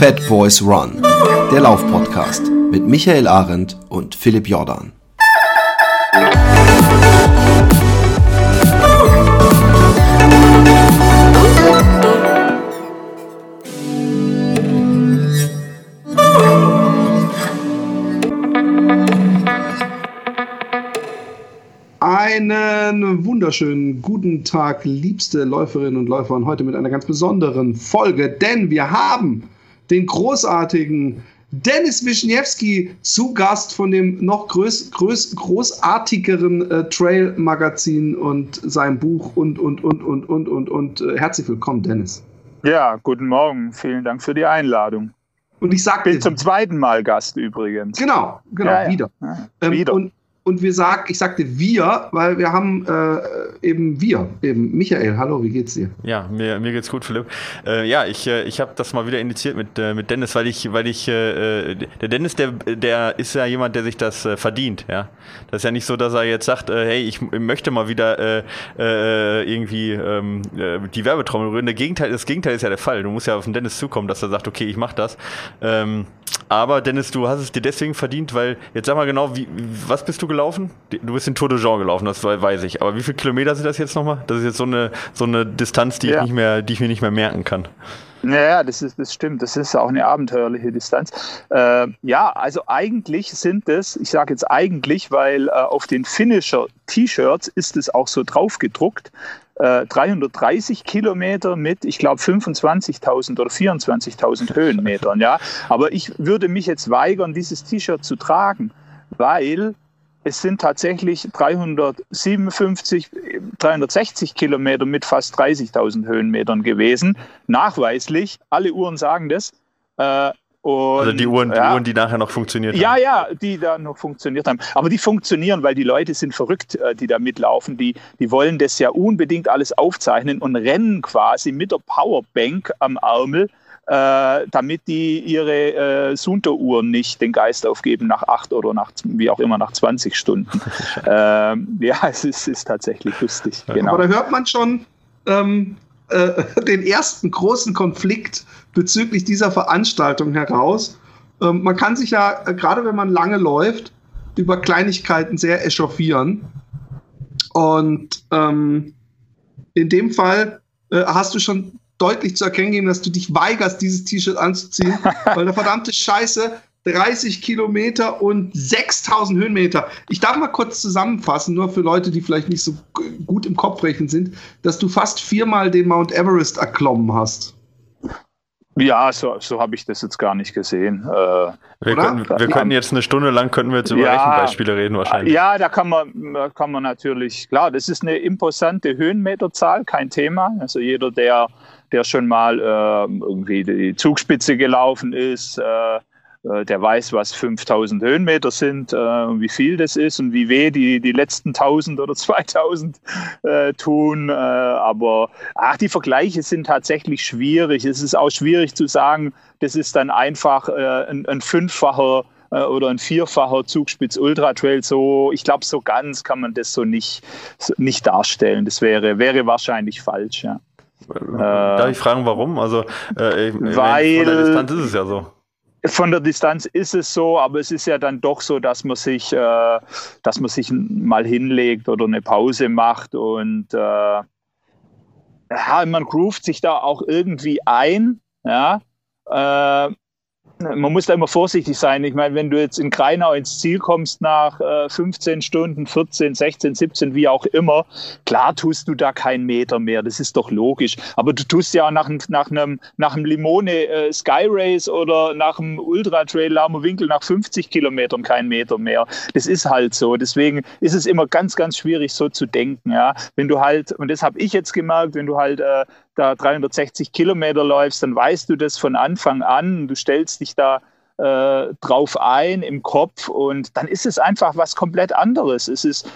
Fat Boys Run, der Laufpodcast mit Michael Arendt und Philipp Jordan. Einen wunderschönen guten Tag, liebste Läuferinnen und Läufer, und heute mit einer ganz besonderen Folge, denn wir haben den großartigen Dennis Wischniewski zu Gast von dem noch größ, größ, großartigeren äh, Trail-Magazin und seinem Buch und, und, und, und, und, und, und. Äh, herzlich willkommen, Dennis. Ja, guten Morgen. Vielen Dank für die Einladung. Und ich sag Bin zum zweiten Mal Gast übrigens. Genau, genau, ja, ja. wieder. Ja, ähm, wieder. Und und wir sagen, ich sagte wir, weil wir haben äh, eben wir, eben Michael, hallo, wie geht's dir? Ja, mir, mir geht's gut, Philipp. Äh, ja, ich, äh, ich habe das mal wieder initiiert mit, äh, mit Dennis, weil ich, weil ich, äh, der Dennis, der, der ist ja jemand, der sich das äh, verdient, ja. Das ist ja nicht so, dass er jetzt sagt, hey, ich möchte mal wieder irgendwie ähm, die Werbetrommel rühren. Der Gegenteil, das Gegenteil ist ja der Fall. Du musst ja auf den Dennis zukommen, dass er sagt, okay, ich mach das. Ähm, aber Dennis, du hast es dir deswegen verdient, weil, jetzt sag mal genau, wie, was bist du gelaufen? Du bist in Tour de Jean gelaufen, das weiß ich. Aber wie viele Kilometer sind das jetzt nochmal? Das ist jetzt so eine, so eine Distanz, die, ja. ich nicht mehr, die ich mir nicht mehr merken kann. Ja, das, ist, das stimmt. Das ist auch eine abenteuerliche Distanz. Äh, ja, also eigentlich sind es, ich sage jetzt eigentlich, weil äh, auf den Finisher-T-Shirts ist es auch so drauf gedruckt, 330 äh, Kilometer mit, ich glaube, 25.000 oder 24.000 Höhenmetern. Ja? Aber ich würde mich jetzt weigern, dieses T-Shirt zu tragen, weil es sind tatsächlich 357, 360 Kilometer mit fast 30.000 Höhenmetern gewesen. Nachweislich, alle Uhren sagen das. Äh, und, also die Uhren, ja, die Uhren, die nachher noch funktioniert haben. Ja, ja, die da noch funktioniert haben. Aber die funktionieren, weil die Leute sind verrückt, äh, die da mitlaufen. Die, die wollen das ja unbedingt alles aufzeichnen und rennen quasi mit der Powerbank am Ärmel, äh, damit die ihre äh, Sunter-Uhren nicht den Geist aufgeben nach acht oder nach, wie auch immer, nach 20 Stunden. ähm, ja, es ist, ist tatsächlich lustig. Genau. Aber da hört man schon, ähm, äh, den ersten großen Konflikt bezüglich dieser Veranstaltung heraus. Ähm, man kann sich ja, äh, gerade wenn man lange läuft, über Kleinigkeiten sehr echauffieren. Und ähm, in dem Fall äh, hast du schon deutlich zu erkennen gegeben, dass du dich weigerst, dieses T-Shirt anzuziehen, weil eine verdammte Scheiße 30 Kilometer und 6000 Höhenmeter. Ich darf mal kurz zusammenfassen, nur für Leute, die vielleicht nicht so gut im Kopf rechnen sind, dass du fast viermal den Mount Everest erklommen hast. Ja, so, so habe ich das jetzt gar nicht gesehen. Äh, wir, können, wir könnten jetzt eine Stunde lang könnten wir jetzt über ja, Rechenbeispiele reden wahrscheinlich. Ja, da kann man, kann man natürlich, klar, das ist eine imposante Höhenmeterzahl, kein Thema. Also jeder, der, der schon mal äh, irgendwie die Zugspitze gelaufen ist, äh, äh, der weiß, was 5000 Höhenmeter sind äh, und wie viel das ist und wie weh die, die letzten 1000 oder 2000 äh, tun. Äh, aber ach, die Vergleiche sind tatsächlich schwierig. Es ist auch schwierig zu sagen, das ist dann einfach äh, ein, ein fünffacher äh, oder ein vierfacher Zugspitz Ultra Trail. So, ich glaube, so ganz kann man das so nicht, so nicht darstellen. Das wäre, wäre wahrscheinlich falsch. Ja. Darf ich fragen, warum? Also, äh, weil, von der Distanz ist es ja so von der Distanz ist es so, aber es ist ja dann doch so, dass man sich, äh, dass man sich mal hinlegt oder eine Pause macht und äh, ja, man groovt sich da auch irgendwie ein. Ja, äh, man muss da immer vorsichtig sein. Ich meine, wenn du jetzt in Kreinau ins Ziel kommst nach äh, 15 Stunden, 14, 16, 17, wie auch immer, klar tust du da keinen Meter mehr. Das ist doch logisch. Aber du tust ja nach, nach einem, nach einem Limone äh, Sky Race oder nach einem Ultra Trail Larmer Winkel nach 50 Kilometern keinen Meter mehr. Das ist halt so. Deswegen ist es immer ganz, ganz schwierig, so zu denken. Ja, wenn du halt, und das habe ich jetzt gemerkt, wenn du halt äh, da 360 Kilometer läufst, dann weißt du das von Anfang an. Du stellst dich da äh, drauf ein im Kopf und dann ist es einfach was komplett anderes. Es ist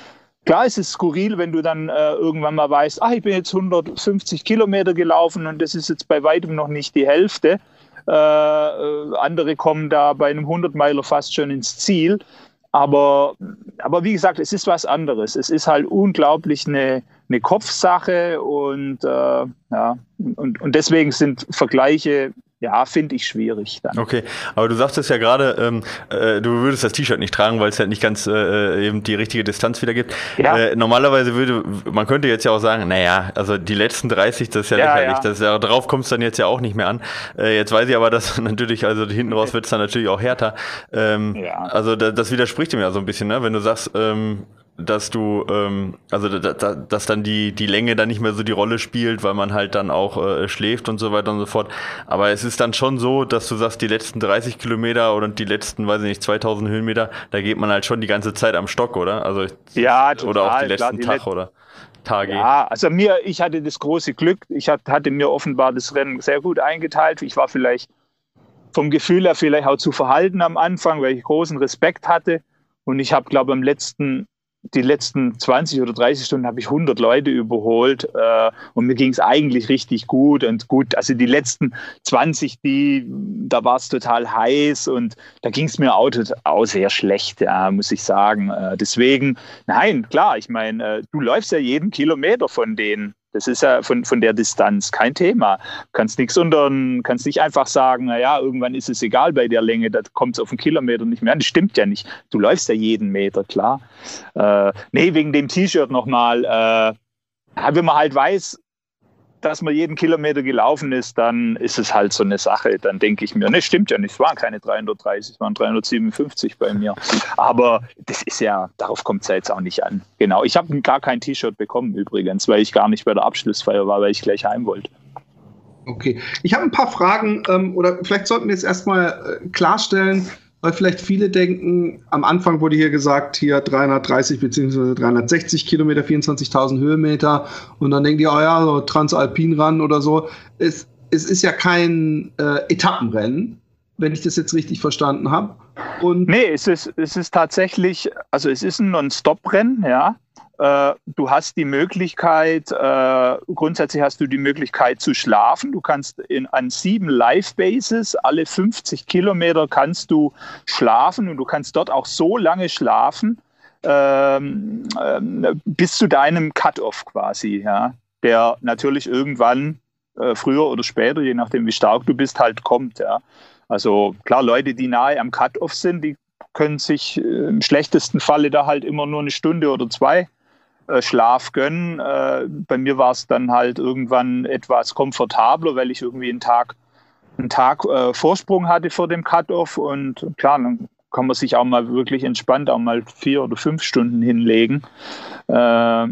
Klar, es ist skurril, wenn du dann äh, irgendwann mal weißt, ach, ich bin jetzt 150 Kilometer gelaufen und das ist jetzt bei weitem noch nicht die Hälfte. Äh, äh andere kommen da bei einem 100-Meiler fast schon ins Ziel. Aber, aber wie gesagt, es ist was anderes. Es ist halt unglaublich eine, eine Kopfsache und, äh, ja, und, und deswegen sind Vergleiche ja, finde ich schwierig dann. Okay, aber du sagtest ja gerade, ähm, äh, du würdest das T-Shirt nicht tragen, weil es halt nicht ganz äh, eben die richtige Distanz wieder gibt. Ja. Äh, normalerweise würde, man könnte jetzt ja auch sagen, naja, also die letzten 30, das ist ja, ja lächerlich, ja. Das ja, darauf kommt es dann jetzt ja auch nicht mehr an. Äh, jetzt weiß ich aber, dass natürlich, also hinten raus wird es dann natürlich auch härter. Ähm, ja. Also da, das widerspricht dem ja so ein bisschen, ne? wenn du sagst, ähm, dass du, ähm, also da, da, dass dann die, die Länge dann nicht mehr so die Rolle spielt, weil man halt dann auch äh, schläft und so weiter und so fort. Aber es ist dann schon so, dass du sagst, die letzten 30 Kilometer oder die letzten, weiß ich nicht, 2000 Höhenmeter, da geht man halt schon die ganze Zeit am Stock, oder? Also ja, total, oder auch die letzten klar, die Tag, oder? Tage. Ja, also mir, ich hatte das große Glück, ich hatte mir offenbar das Rennen sehr gut eingeteilt. Ich war vielleicht vom Gefühl her vielleicht auch zu verhalten am Anfang, weil ich großen Respekt hatte. Und ich habe, glaube ich, am letzten die letzten 20 oder 30 Stunden habe ich 100 Leute überholt äh, und mir ging es eigentlich richtig gut und gut. Also die letzten 20, die, da war es total heiß und da ging es mir auch, auch sehr schlecht, ja, muss ich sagen. Äh, deswegen, nein, klar, ich meine, äh, du läufst ja jeden Kilometer von denen. Das ist ja von, von der Distanz kein Thema. Kannst nichts unter, kannst nicht einfach sagen, naja, irgendwann ist es egal bei der Länge, da kommt es auf einen Kilometer nicht mehr an. Das stimmt ja nicht. Du läufst ja jeden Meter, klar. Äh, nee, wegen dem T-Shirt nochmal. Äh, wenn man halt weiß, dass man jeden Kilometer gelaufen ist, dann ist es halt so eine Sache. Dann denke ich mir, ne, stimmt ja nicht, es waren keine 330, es waren 357 bei mir. Aber das ist ja, darauf kommt es ja jetzt auch nicht an. Genau, ich habe gar kein T-Shirt bekommen übrigens, weil ich gar nicht bei der Abschlussfeier war, weil ich gleich heim wollte. Okay, ich habe ein paar Fragen ähm, oder vielleicht sollten wir jetzt erstmal äh, klarstellen, weil vielleicht viele denken, am Anfang wurde hier gesagt, hier 330 bzw. 360 Kilometer, 24.000 Höhenmeter und dann denken die, oh ja, so Transalpin oder so. Es, es ist ja kein äh, Etappenrennen, wenn ich das jetzt richtig verstanden habe. Nee, es ist, es ist tatsächlich, also es ist ein Non-Stop-Rennen, ja. Äh, du hast die Möglichkeit, äh, grundsätzlich hast du die Möglichkeit zu schlafen. Du kannst in, an sieben Live-Bases, alle 50 Kilometer kannst du schlafen und du kannst dort auch so lange schlafen, ähm, ähm, bis zu deinem Cut-Off quasi, ja, der natürlich irgendwann äh, früher oder später, je nachdem wie stark du bist, halt kommt, ja. Also klar, Leute, die nahe am Cut-Off sind, die können sich im schlechtesten Falle da halt immer nur eine Stunde oder zwei Schlaf gönnen. Äh, bei mir war es dann halt irgendwann etwas komfortabler, weil ich irgendwie einen Tag, einen Tag äh, Vorsprung hatte vor dem Cut-Off und klar, dann kann man sich auch mal wirklich entspannt auch mal vier oder fünf Stunden hinlegen. Äh,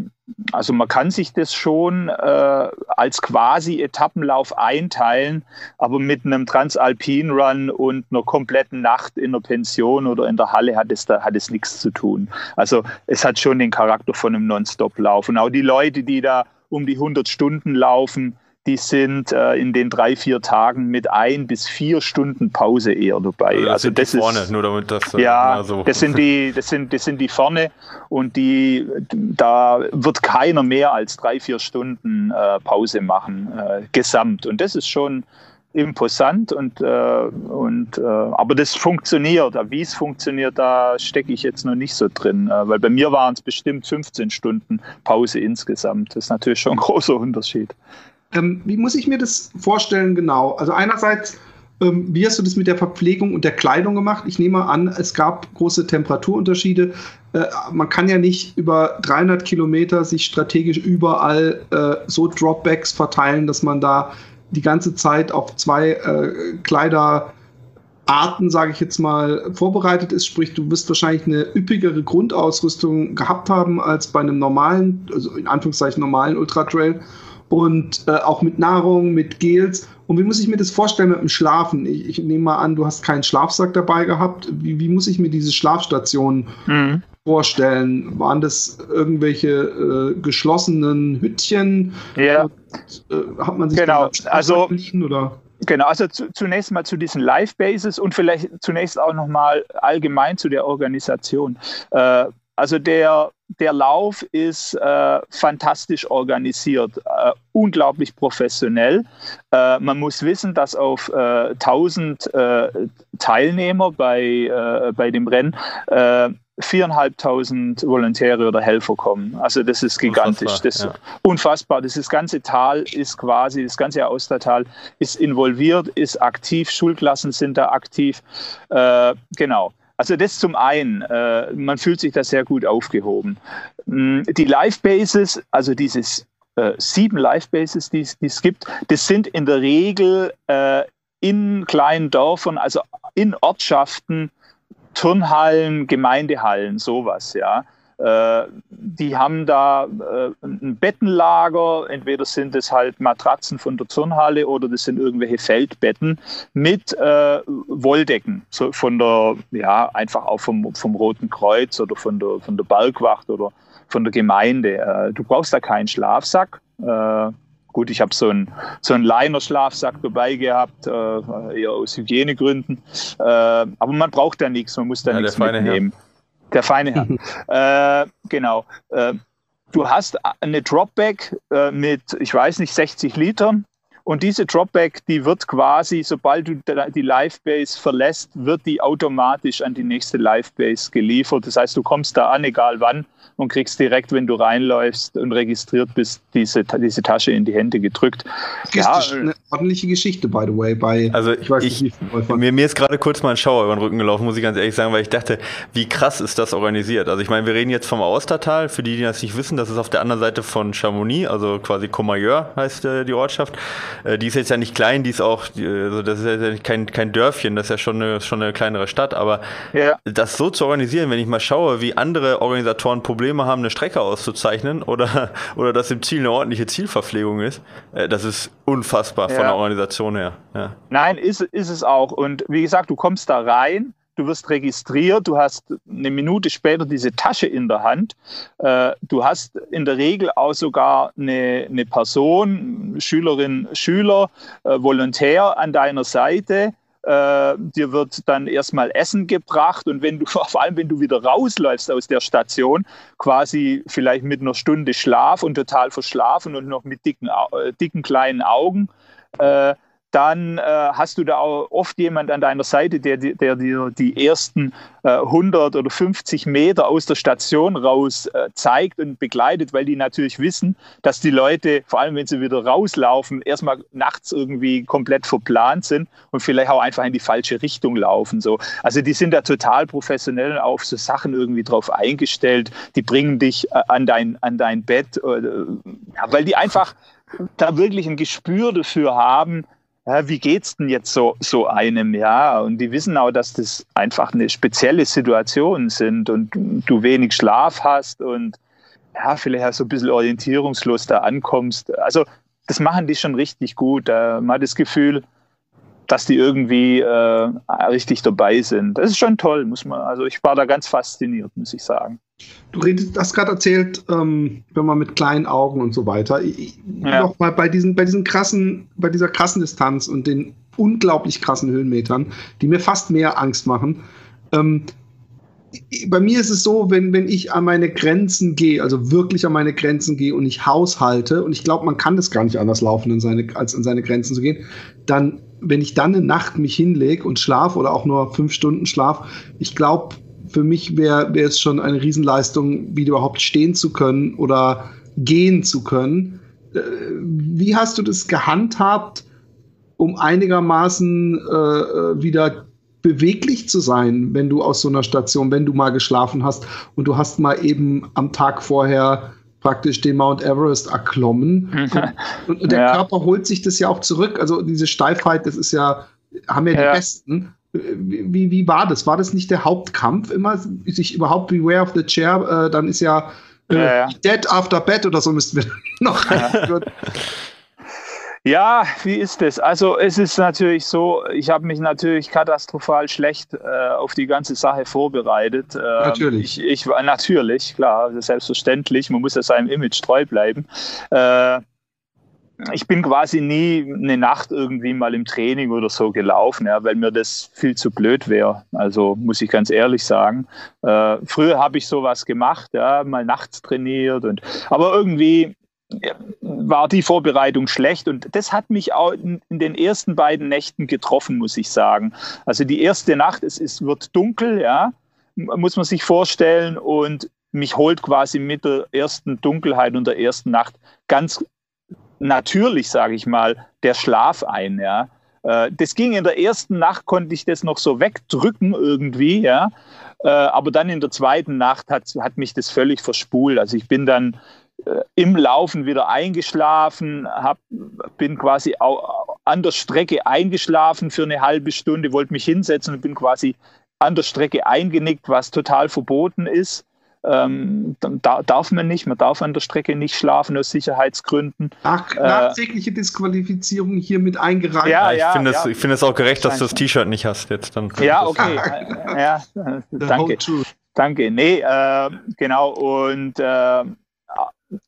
also man kann sich das schon äh, als quasi Etappenlauf einteilen, aber mit einem Transalpin Run und einer kompletten Nacht in der Pension oder in der Halle hat es, da, hat es nichts zu tun. Also es hat schon den Charakter von einem Non-Stop-Lauf. Und auch die Leute, die da um die 100 Stunden laufen, die sind äh, in den drei, vier Tagen mit ein bis vier Stunden Pause eher dabei. Also, das also das ist vorne, nur damit das äh, ja, so. das sind die, das sind, das sind die vorne und die, da wird keiner mehr als drei, vier Stunden äh, Pause machen äh, gesamt und das ist schon imposant und, äh, und äh, aber das funktioniert. Wie es funktioniert, da stecke ich jetzt noch nicht so drin, weil bei mir waren es bestimmt 15 Stunden Pause insgesamt. Das ist natürlich schon ein großer Unterschied. Ähm, wie muss ich mir das vorstellen genau? Also einerseits, ähm, wie hast du das mit der Verpflegung und der Kleidung gemacht? Ich nehme an, es gab große Temperaturunterschiede. Äh, man kann ja nicht über 300 Kilometer sich strategisch überall äh, so Dropbacks verteilen, dass man da die ganze Zeit auf zwei äh, Kleider Arten, sage ich jetzt mal, vorbereitet ist. Sprich, du wirst wahrscheinlich eine üppigere Grundausrüstung gehabt haben als bei einem normalen, also in Anführungszeichen normalen Ultra Trail und äh, auch mit Nahrung, mit Gels. Und wie muss ich mir das vorstellen mit dem Schlafen? Ich, ich nehme mal an, du hast keinen Schlafsack dabei gehabt. Wie, wie muss ich mir diese Schlafstationen mhm. vorstellen? Waren das irgendwelche äh, geschlossenen Hüttchen? Ja. Und, äh, hat man sich genau. also oder? Genau, also zu, zunächst mal zu diesen Live-Bases und vielleicht zunächst auch nochmal allgemein zu der Organisation. Äh, also der, der Lauf ist äh, fantastisch organisiert, äh, unglaublich professionell. Äh, man muss wissen, dass auf 1000 äh, äh, Teilnehmer bei, äh, bei dem Rennen viereinhalbtausend Volontäre oder Helfer kommen. Also das ist gigantisch. Unfassbar, das, ja. unfassbar. Das, das ganze Tal ist quasi, das ganze Austertal ist involviert, ist aktiv, Schulklassen sind da aktiv. Äh, genau. Also das zum einen, äh, man fühlt sich da sehr gut aufgehoben. Mm, die Live-Bases, also dieses äh, sieben Live-Bases, die es gibt, das sind in der Regel äh, in kleinen Dörfern, also in Ortschaften, Turnhallen, Gemeindehallen, sowas, ja. Äh, die haben da äh, ein Bettenlager, entweder sind es halt Matratzen von der Turnhalle oder das sind irgendwelche Feldbetten mit äh, Wolldecken, so von der, ja, einfach auch vom, vom Roten Kreuz oder von der, von der Bergwacht oder von der Gemeinde. Du brauchst da keinen Schlafsack. Gut, ich habe so einen so einen Liner-Schlafsack dabei gehabt, eher aus Hygienegründen. Aber man braucht da nichts, man muss da ja, nichts mitnehmen. Der feine Herr. äh, genau. Äh, du hast eine Dropback äh, mit, ich weiß nicht, 60 Litern. Und diese Dropback, die wird quasi, sobald du die Livebase verlässt, wird die automatisch an die nächste Livebase geliefert. Das heißt, du kommst da an, egal wann, und kriegst direkt, wenn du reinläufst und registriert bist, diese, diese Tasche in die Hände gedrückt. Ja, ist eine ordentliche Geschichte, by the way. Bei, also ich weiß ich, nicht, mir, mir ist gerade kurz mal ein Schauer über den Rücken gelaufen, muss ich ganz ehrlich sagen, weil ich dachte, wie krass ist das organisiert? Also ich meine, wir reden jetzt vom Austertal, für die, die das nicht wissen, das ist auf der anderen Seite von Chamonix, also quasi Comayeur heißt äh, die Ortschaft. Äh, die ist jetzt ja nicht klein, die ist auch, also das ist ja kein, kein Dörfchen, das ist ja schon eine, schon eine kleinere Stadt, aber ja. das so zu organisieren, wenn ich mal schaue, wie andere Organisatoren Probleme Probleme haben, eine Strecke auszuzeichnen oder, oder dass im Ziel eine ordentliche Zielverpflegung ist, äh, das ist unfassbar ja. von der Organisation her. Ja. Nein, ist, ist es auch. Und wie gesagt, du kommst da rein, du wirst registriert, du hast eine Minute später diese Tasche in der Hand. Äh, du hast in der Regel auch sogar eine, eine Person, Schülerin, Schüler, äh, Volontär an deiner Seite, äh, dir wird dann erstmal Essen gebracht und wenn du, vor allem wenn du wieder rausläufst aus der Station, quasi vielleicht mit einer Stunde Schlaf und total verschlafen und noch mit dicken, äh, dicken kleinen Augen, äh, dann äh, hast du da auch oft jemand an deiner Seite, der, der dir die ersten äh, 100 oder 50 Meter aus der Station raus äh, zeigt und begleitet, weil die natürlich wissen, dass die Leute, vor allem wenn sie wieder rauslaufen, erstmal nachts irgendwie komplett verplant sind und vielleicht auch einfach in die falsche Richtung laufen. So. Also die sind da total professionell auf so Sachen irgendwie drauf eingestellt. Die bringen dich äh, an, dein, an dein Bett, äh, ja, weil die einfach da wirklich ein Gespür dafür haben, ja, wie geht's denn jetzt so, so einem, ja? Und die wissen auch, dass das einfach eine spezielle Situation sind und du wenig Schlaf hast und ja, vielleicht auch so ein bisschen orientierungslos da ankommst. Also, das machen die schon richtig gut. Man hat das Gefühl, dass die irgendwie äh, richtig dabei sind. Das ist schon toll, muss man. Also ich war da ganz fasziniert, muss ich sagen. Du redest, hast gerade erzählt, ähm, wenn man mit kleinen Augen und so weiter. Ja. Nochmal bei diesen, bei diesen krassen, bei dieser krassen Distanz und den unglaublich krassen Höhenmetern, die mir fast mehr Angst machen. Ähm, bei mir ist es so, wenn, wenn ich an meine Grenzen gehe, also wirklich an meine Grenzen gehe und ich haushalte, und ich glaube, man kann das gar nicht anders laufen, in seine, als an seine Grenzen zu gehen, dann, wenn ich dann eine Nacht mich hinlege und schlafe oder auch nur fünf Stunden schlaf, ich glaube, für mich wäre wär es schon eine Riesenleistung, wieder überhaupt stehen zu können oder gehen zu können. Äh, wie hast du das gehandhabt, um einigermaßen äh, wieder beweglich zu sein, wenn du aus so einer Station, wenn du mal geschlafen hast und du hast mal eben am Tag vorher praktisch den Mount Everest erklommen. und, und, der ja. Körper holt sich das ja auch zurück. Also diese Steifheit, das ist ja, haben ja, ja. die Besten. Wie, wie war das? War das nicht der Hauptkampf immer? Sich überhaupt Beware of the Chair, äh, dann ist ja, äh, ja, Dead After Bed oder so müssten wir noch. Ja. Ja, wie ist es? Also es ist natürlich so, ich habe mich natürlich katastrophal schlecht äh, auf die ganze Sache vorbereitet. Ähm, natürlich. Ich, ich war natürlich, klar, selbstverständlich, man muss ja seinem Image treu bleiben. Äh, ich bin quasi nie eine Nacht irgendwie mal im Training oder so gelaufen, ja, weil mir das viel zu blöd wäre. Also muss ich ganz ehrlich sagen. Äh, früher habe ich sowas gemacht, ja, mal nachts trainiert und aber irgendwie war die Vorbereitung schlecht und das hat mich auch in, den ersten beiden Nächten getroffen, muss ich sagen. Also die erste Nacht, es, es wird dunkel, ja, muss man sich vorstellen und mich holt quasi mit der ersten Dunkelheit und der ersten Nacht ganz natürlich, sage ich mal, der Schlaf ein. Ja. Äh, das ging in der ersten Nacht, konnte ich das noch so wegdrücken irgendwie, ja. Äh, aber dann in der zweiten Nacht hat, hat mich das völlig verspult. Also ich bin dann im Laufen wieder eingeschlafen, hab, bin quasi an der Strecke eingeschlafen für eine halbe Stunde, wollte mich hinsetzen und bin quasi an der Strecke eingenickt, was total verboten ist. Ähm, da darf man nicht, man darf an der Strecke nicht schlafen aus Sicherheitsgründen. Ach, nachträgliche äh, Disqualifizierung hiermit eingereicht. Ja, ja, ich finde es ja. find auch gerecht, dass du das T-Shirt nicht hast jetzt. Dann ja, okay. ja, danke. Danke. Nee, äh, genau. Und äh,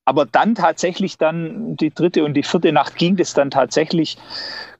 aber dann tatsächlich dann die dritte und die vierte Nacht ging das dann tatsächlich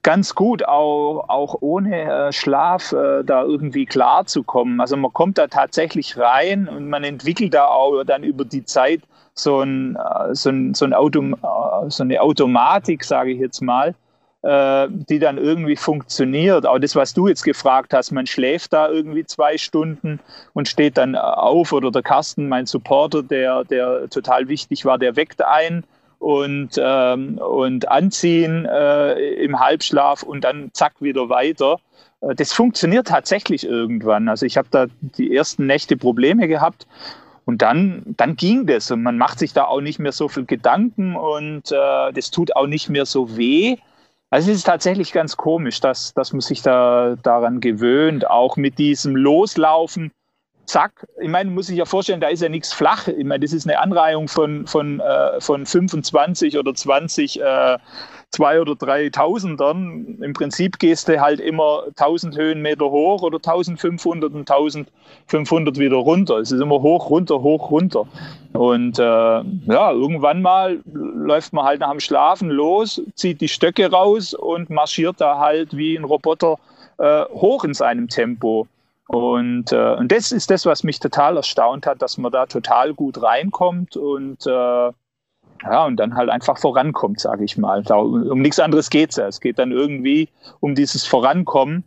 ganz gut, auch, auch ohne äh, Schlaf äh, da irgendwie klar zu kommen. Also man kommt da tatsächlich rein und man entwickelt da auch dann über die Zeit so, ein, äh, so, ein, so, ein Autom äh, so eine Automatik, sage ich jetzt mal, die dann irgendwie funktioniert. Auch das, was du jetzt gefragt hast, man schläft da irgendwie zwei Stunden und steht dann auf oder der Carsten, mein Supporter, der, der total wichtig war, der weckt ein und, ähm, und anziehen äh, im Halbschlaf und dann zack wieder weiter. Äh, das funktioniert tatsächlich irgendwann. Also ich habe da die ersten Nächte Probleme gehabt und dann, dann ging das und man macht sich da auch nicht mehr so viel Gedanken und äh, das tut auch nicht mehr so weh. Also es ist tatsächlich ganz komisch, dass, dass man sich da daran gewöhnt, auch mit diesem Loslaufen. Zack, ich meine, muss ich ja vorstellen, da ist ja nichts flach. Ich meine, das ist eine Anreihung von, von, äh, von 25 oder 20 äh, zwei oder drei Tausendern. Im Prinzip gehst du halt immer 1000 Höhenmeter hoch oder 1500 und 1500 wieder runter. Es ist immer hoch, runter, hoch, runter. Und äh, ja, irgendwann mal läuft man halt nach dem Schlafen los, zieht die Stöcke raus und marschiert da halt wie ein Roboter äh, hoch in seinem Tempo. Und, äh, und das ist das, was mich total erstaunt hat, dass man da total gut reinkommt und äh, ja, und dann halt einfach vorankommt, sage ich mal. Da, um nichts anderes geht es ja. Es geht dann irgendwie um dieses Vorankommen.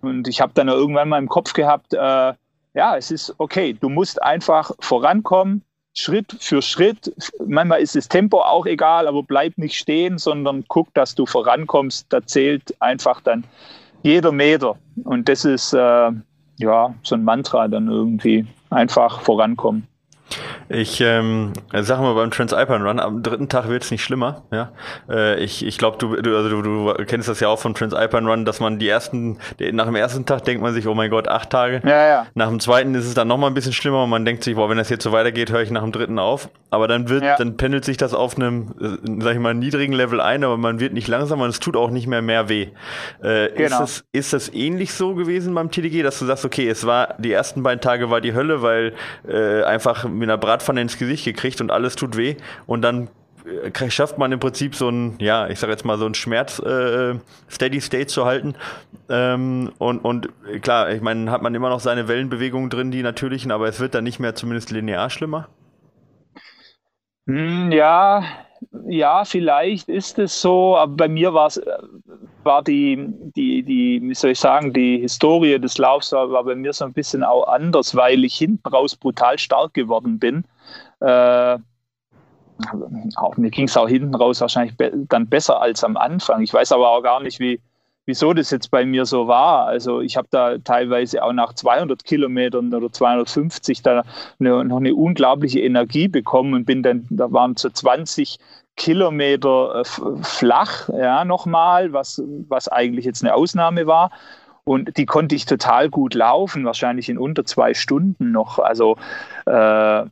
Und ich habe dann irgendwann mal im Kopf gehabt, äh, ja, es ist okay, du musst einfach vorankommen, Schritt für Schritt. Manchmal ist das Tempo auch egal, aber bleib nicht stehen, sondern guck, dass du vorankommst. Da zählt einfach dann jeder Meter. Und das ist äh, ja so ein Mantra dann irgendwie. Einfach vorankommen. Ich ähm, sag mal beim Transalpine Run, am dritten Tag wird es nicht schlimmer. Ja? Äh, ich ich glaube, du, du, also du, du kennst das ja auch vom Transalpine Run, dass man die ersten, nach dem ersten Tag denkt man sich, oh mein Gott, acht Tage. Ja, ja. Nach dem zweiten ist es dann nochmal ein bisschen schlimmer und man denkt sich, boah, wenn das jetzt so weitergeht, höre ich nach dem dritten auf. Aber dann wird, ja. dann pendelt sich das auf einem, äh, sag ich mal, niedrigen Level ein, aber man wird nicht langsamer und es tut auch nicht mehr mehr weh. Äh, genau. ist, das, ist das ähnlich so gewesen beim TDG, dass du sagst, okay, es war, die ersten beiden Tage war die Hölle, weil äh, einfach mit einer Brat Bratpfanne ins Gesicht gekriegt und alles tut weh. Und dann äh, schafft man im Prinzip so ein, ja, ich sag jetzt mal so ein Schmerz äh, Steady State zu halten. Ähm, und, und klar, ich meine, hat man immer noch seine Wellenbewegungen drin, die natürlichen, aber es wird dann nicht mehr zumindest linear schlimmer. Hm, ja, ja, vielleicht ist es so, aber bei mir war es war die, die, die, wie soll ich sagen, die Historie des Laufs war, war bei mir so ein bisschen auch anders, weil ich hinten raus brutal stark geworden bin. Äh, auch, mir ging es auch hinten raus wahrscheinlich be dann besser als am Anfang. Ich weiß aber auch gar nicht, wie, wieso das jetzt bei mir so war. Also ich habe da teilweise auch nach 200 Kilometern oder 250 da eine, noch eine unglaubliche Energie bekommen und bin dann, da waren so 20 Kilometer äh, flach, ja, nochmal, was, was eigentlich jetzt eine Ausnahme war. Und die konnte ich total gut laufen, wahrscheinlich in unter zwei Stunden noch. Also äh,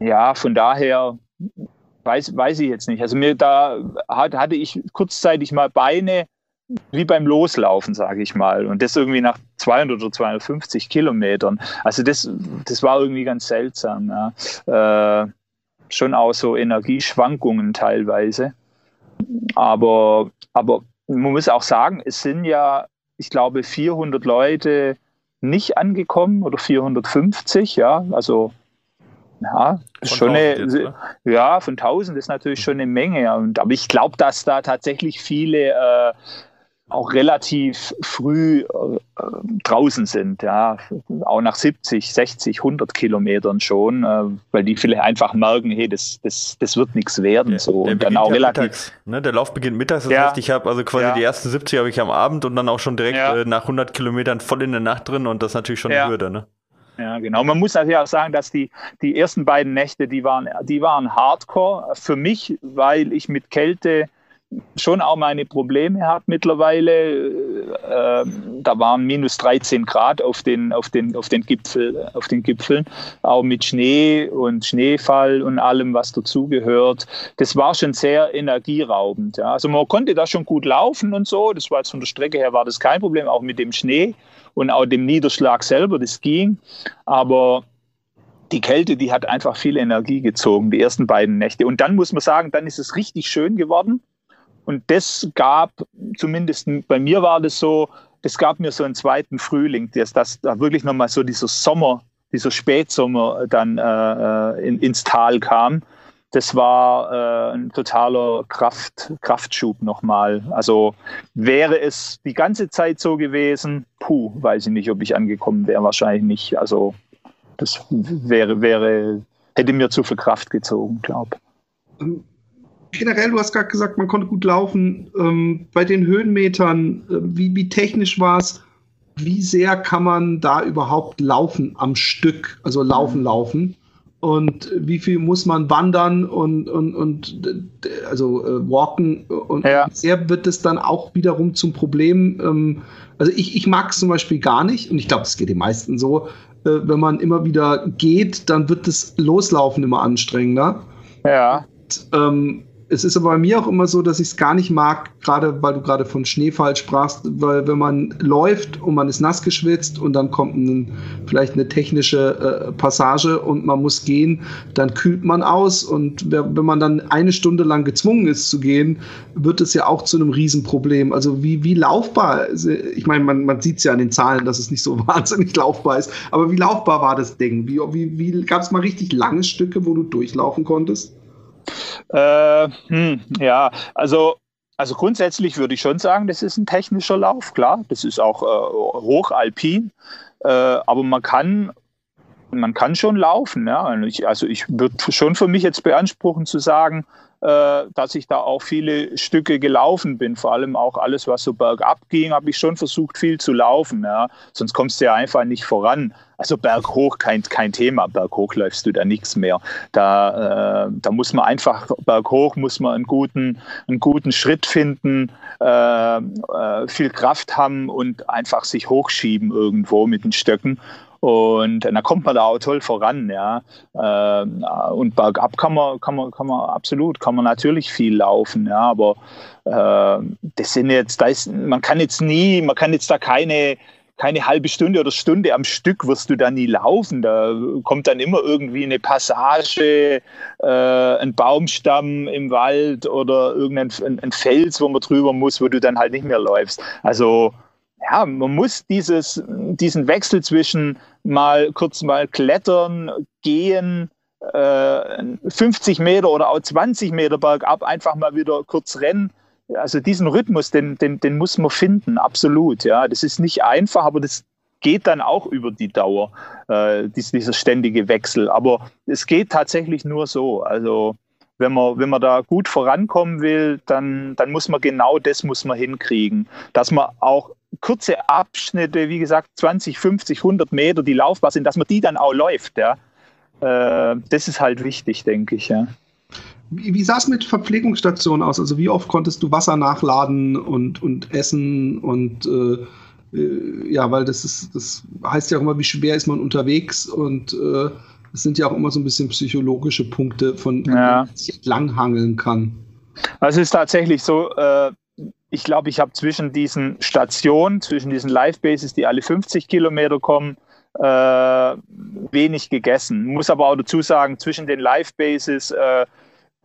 ja, von daher weiß, weiß ich jetzt nicht. Also mir da hat, hatte ich kurzzeitig mal Beine wie beim Loslaufen, sage ich mal. Und das irgendwie nach 200 oder 250 Kilometern. Also das, das war irgendwie ganz seltsam. Ja. Äh, schon auch so Energieschwankungen teilweise. aber, aber man muss auch sagen, es sind ja, ich glaube, 400 Leute nicht angekommen oder 450, ja, also ja, von schon eine, jetzt, ja, von 1000 ist natürlich schon eine Menge. Und, aber ich glaube, dass da tatsächlich viele äh, auch relativ früh äh, draußen sind, ja, auch nach 70, 60, 100 Kilometern schon, äh, weil die vielleicht einfach merken, hey, das, das, das wird nichts werden. so. Der, und dann auch relativ. Mittags, ne? Der Lauf beginnt mittags, das ja. heißt, ich habe also quasi ja. die ersten 70 habe ich am Abend und dann auch schon direkt ja. äh, nach 100 Kilometern voll in der Nacht drin und das ist natürlich schon eine Hürde, ne? Ja, genau. Man muss natürlich auch sagen, dass die, die ersten beiden Nächte, die waren, die waren hardcore für mich, weil ich mit Kälte schon auch meine Probleme habe mittlerweile. Äh, da waren minus 13 Grad auf den, auf, den, auf, den Gipfel, auf den Gipfeln, auch mit Schnee und Schneefall und allem, was dazugehört. Das war schon sehr energieraubend. Ja. Also man konnte da schon gut laufen und so. Das war jetzt von der Strecke her war das kein Problem, auch mit dem Schnee und auch dem Niederschlag selber, das ging. Aber die Kälte, die hat einfach viel Energie gezogen, die ersten beiden Nächte. Und dann muss man sagen, dann ist es richtig schön geworden. Und das gab, zumindest bei mir war das so, das gab mir so einen zweiten Frühling, dass, dass da wirklich nochmal so dieser Sommer, dieser Spätsommer dann äh, äh, in, ins Tal kam. Das war äh, ein totaler Kraft, Kraftschub nochmal. Also wäre es die ganze Zeit so gewesen, puh, weiß ich nicht, ob ich angekommen wäre, wahrscheinlich nicht. Also das wäre, wäre, hätte mir zu viel Kraft gezogen, glaube ich. Generell, du hast gerade gesagt, man konnte gut laufen. Ähm, bei den Höhenmetern, äh, wie, wie technisch war es? Wie sehr kann man da überhaupt laufen am Stück? Also laufen, laufen. Und wie viel muss man wandern und, und, und also äh, walken? Und ja. wie sehr wird es dann auch wiederum zum Problem? Ähm, also ich, ich mag es zum Beispiel gar nicht und ich glaube, es geht den meisten so. Äh, wenn man immer wieder geht, dann wird das Loslaufen immer anstrengender. Ja. Und, ähm, es ist aber bei mir auch immer so, dass ich es gar nicht mag, gerade weil du gerade von Schneefall sprachst, weil wenn man läuft und man ist nass geschwitzt und dann kommt ein, vielleicht eine technische äh, Passage und man muss gehen, dann kühlt man aus und wenn man dann eine Stunde lang gezwungen ist zu gehen, wird es ja auch zu einem Riesenproblem. Also wie, wie laufbar, ich meine, man, man sieht es ja an den Zahlen, dass es nicht so wahnsinnig laufbar ist, aber wie laufbar war das Ding? Wie, wie, wie gab es mal richtig lange Stücke, wo du durchlaufen konntest? Äh, hm, ja, also, also grundsätzlich würde ich schon sagen, das ist ein technischer Lauf, klar. Das ist auch äh, hochalpin. Äh, aber man kann, man kann schon laufen. Ja? Also ich würde schon für mich jetzt beanspruchen zu sagen, äh, dass ich da auch viele Stücke gelaufen bin. Vor allem auch alles, was so bergab ging, habe ich schon versucht, viel zu laufen. Ja. Sonst kommst du ja einfach nicht voran. Also berghoch kein, kein Thema. Berghoch läufst du da nichts mehr. Da, äh, da muss man einfach, berghoch muss man einen guten, einen guten Schritt finden, äh, äh, viel Kraft haben und einfach sich hochschieben irgendwo mit den Stöcken. Und dann kommt man da auch toll voran, ja. Ähm, und bergab kann man, kann man, kann man absolut, kann man natürlich viel laufen, ja. Aber äh, das sind jetzt, da ist, man kann jetzt nie, man kann jetzt da keine, keine halbe Stunde oder Stunde am Stück wirst du da nie laufen. Da kommt dann immer irgendwie eine Passage, äh, ein Baumstamm im Wald oder irgendein ein, ein Fels, wo man drüber muss, wo du dann halt nicht mehr läufst. Also ja, man muss dieses, diesen Wechsel zwischen mal kurz mal klettern, gehen, äh, 50 Meter oder auch 20 Meter bergab einfach mal wieder kurz rennen. Also diesen Rhythmus, den, den, den muss man finden, absolut. Ja, das ist nicht einfach, aber das geht dann auch über die Dauer, äh, dieser ständige Wechsel. Aber es geht tatsächlich nur so. Also wenn man, wenn man da gut vorankommen will, dann, dann muss man genau das muss man hinkriegen, dass man auch kurze Abschnitte, wie gesagt, 20, 50, 100 Meter, die laufbar sind, dass man die dann auch läuft. Ja. Äh, das ist halt wichtig, denke ich. Ja. Wie, wie sah es mit Verpflegungsstationen aus? Also wie oft konntest du Wasser nachladen und, und essen und äh, äh, ja, weil das ist, das heißt ja auch immer, wie schwer ist man unterwegs und äh, es sind ja auch immer so ein bisschen psychologische Punkte, von denen ja. man sich langhangeln kann. Also es ist tatsächlich so, äh, ich glaube, ich habe zwischen diesen Stationen, zwischen diesen Live-Bases, die alle 50 Kilometer kommen, äh, wenig gegessen. Muss aber auch dazu sagen, zwischen den Live-Bases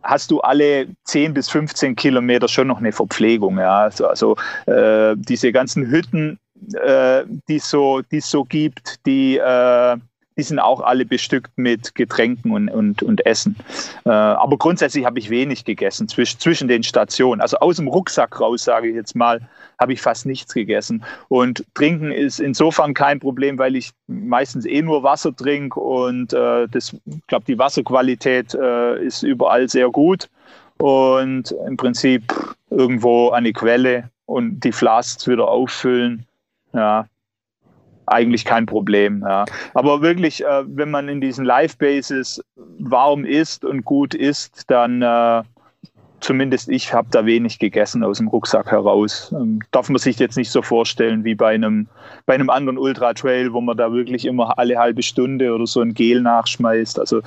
hast du alle 10 bis 15 Kilometer schon noch eine Verpflegung. Ja? Also, also äh, diese ganzen Hütten, äh, die es so, so gibt, die, äh, die sind auch alle bestückt mit Getränken und, und, und Essen. Äh, aber grundsätzlich habe ich wenig gegessen zwisch, zwischen den Stationen. Also aus dem Rucksack raus, sage ich jetzt mal, habe ich fast nichts gegessen. Und trinken ist insofern kein Problem, weil ich meistens eh nur Wasser trinke und äh, das, ich glaube, die Wasserqualität äh, ist überall sehr gut. Und im Prinzip irgendwo an die Quelle und die Flasks wieder auffüllen. Ja, eigentlich kein Problem. Ja. Aber wirklich, äh, wenn man in diesen Live-Bases warm isst und gut isst, dann äh, zumindest ich habe da wenig gegessen aus dem Rucksack heraus. Ähm, darf man sich jetzt nicht so vorstellen wie bei einem, bei einem anderen Ultra-Trail, wo man da wirklich immer alle halbe Stunde oder so ein Gel nachschmeißt. Also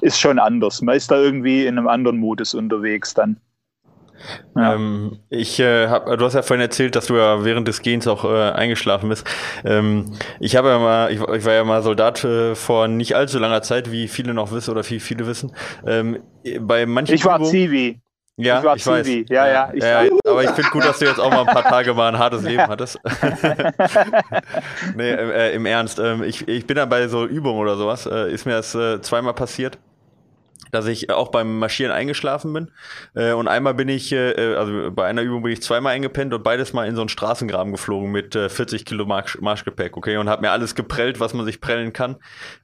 ist schon anders. Man ist da irgendwie in einem anderen Modus unterwegs dann. Ja. Ähm, ich äh, hab, du hast ja vorhin erzählt, dass du ja während des Gehens auch äh, eingeschlafen bist. Ähm, ich habe ja mal, ich, ich, war ja mal Soldat äh, vor nicht allzu langer Zeit, wie viele noch wissen oder wie viele wissen. Ähm, bei manchen ich war Übungen, Zivi. Ja, ich, ich weiß. Ja, ja, ich ja, aber ich finde gut, dass du jetzt auch mal ein paar Tage mal ein hartes Leben hattest. nee, äh, im Ernst. Ähm, ich, ich bin dann bei so Übungen oder sowas, äh, ist mir das äh, zweimal passiert dass ich auch beim Marschieren eingeschlafen bin. Äh, und einmal bin ich, äh, also bei einer Übung bin ich zweimal eingepennt und beides mal in so einen Straßengraben geflogen mit äh, 40 Kilo Marsch Marschgepäck, okay, und habe mir alles geprellt, was man sich prellen kann.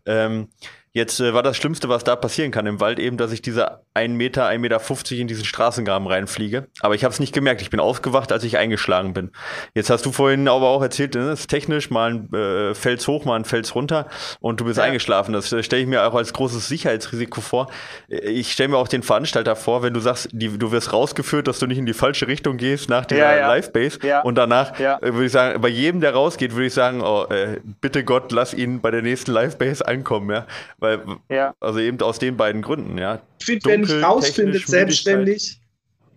Ähm, Jetzt äh, war das Schlimmste, was da passieren kann im Wald, eben, dass ich diese 1 Meter, 1,50 Meter in diesen Straßengraben reinfliege. Aber ich habe es nicht gemerkt. Ich bin aufgewacht, als ich eingeschlagen bin. Jetzt hast du vorhin aber auch erzählt, das ne, ist technisch mal ein äh, Fels hoch, mal ein Fels runter und du bist ja. eingeschlafen. Das äh, stelle ich mir auch als großes Sicherheitsrisiko vor. Äh, ich stelle mir auch den Veranstalter vor, wenn du sagst, die, du wirst rausgeführt, dass du nicht in die falsche Richtung gehst nach dieser ja, ja. Live-Base. Und danach äh, würde ich sagen, bei jedem, der rausgeht, würde ich sagen, oh, äh, bitte Gott, lass ihn bei der nächsten Live-Base ankommen. Ja? Weil, ja. Also eben aus den beiden Gründen, ja. Ich finde, wer nicht rausfindet, selbstständig,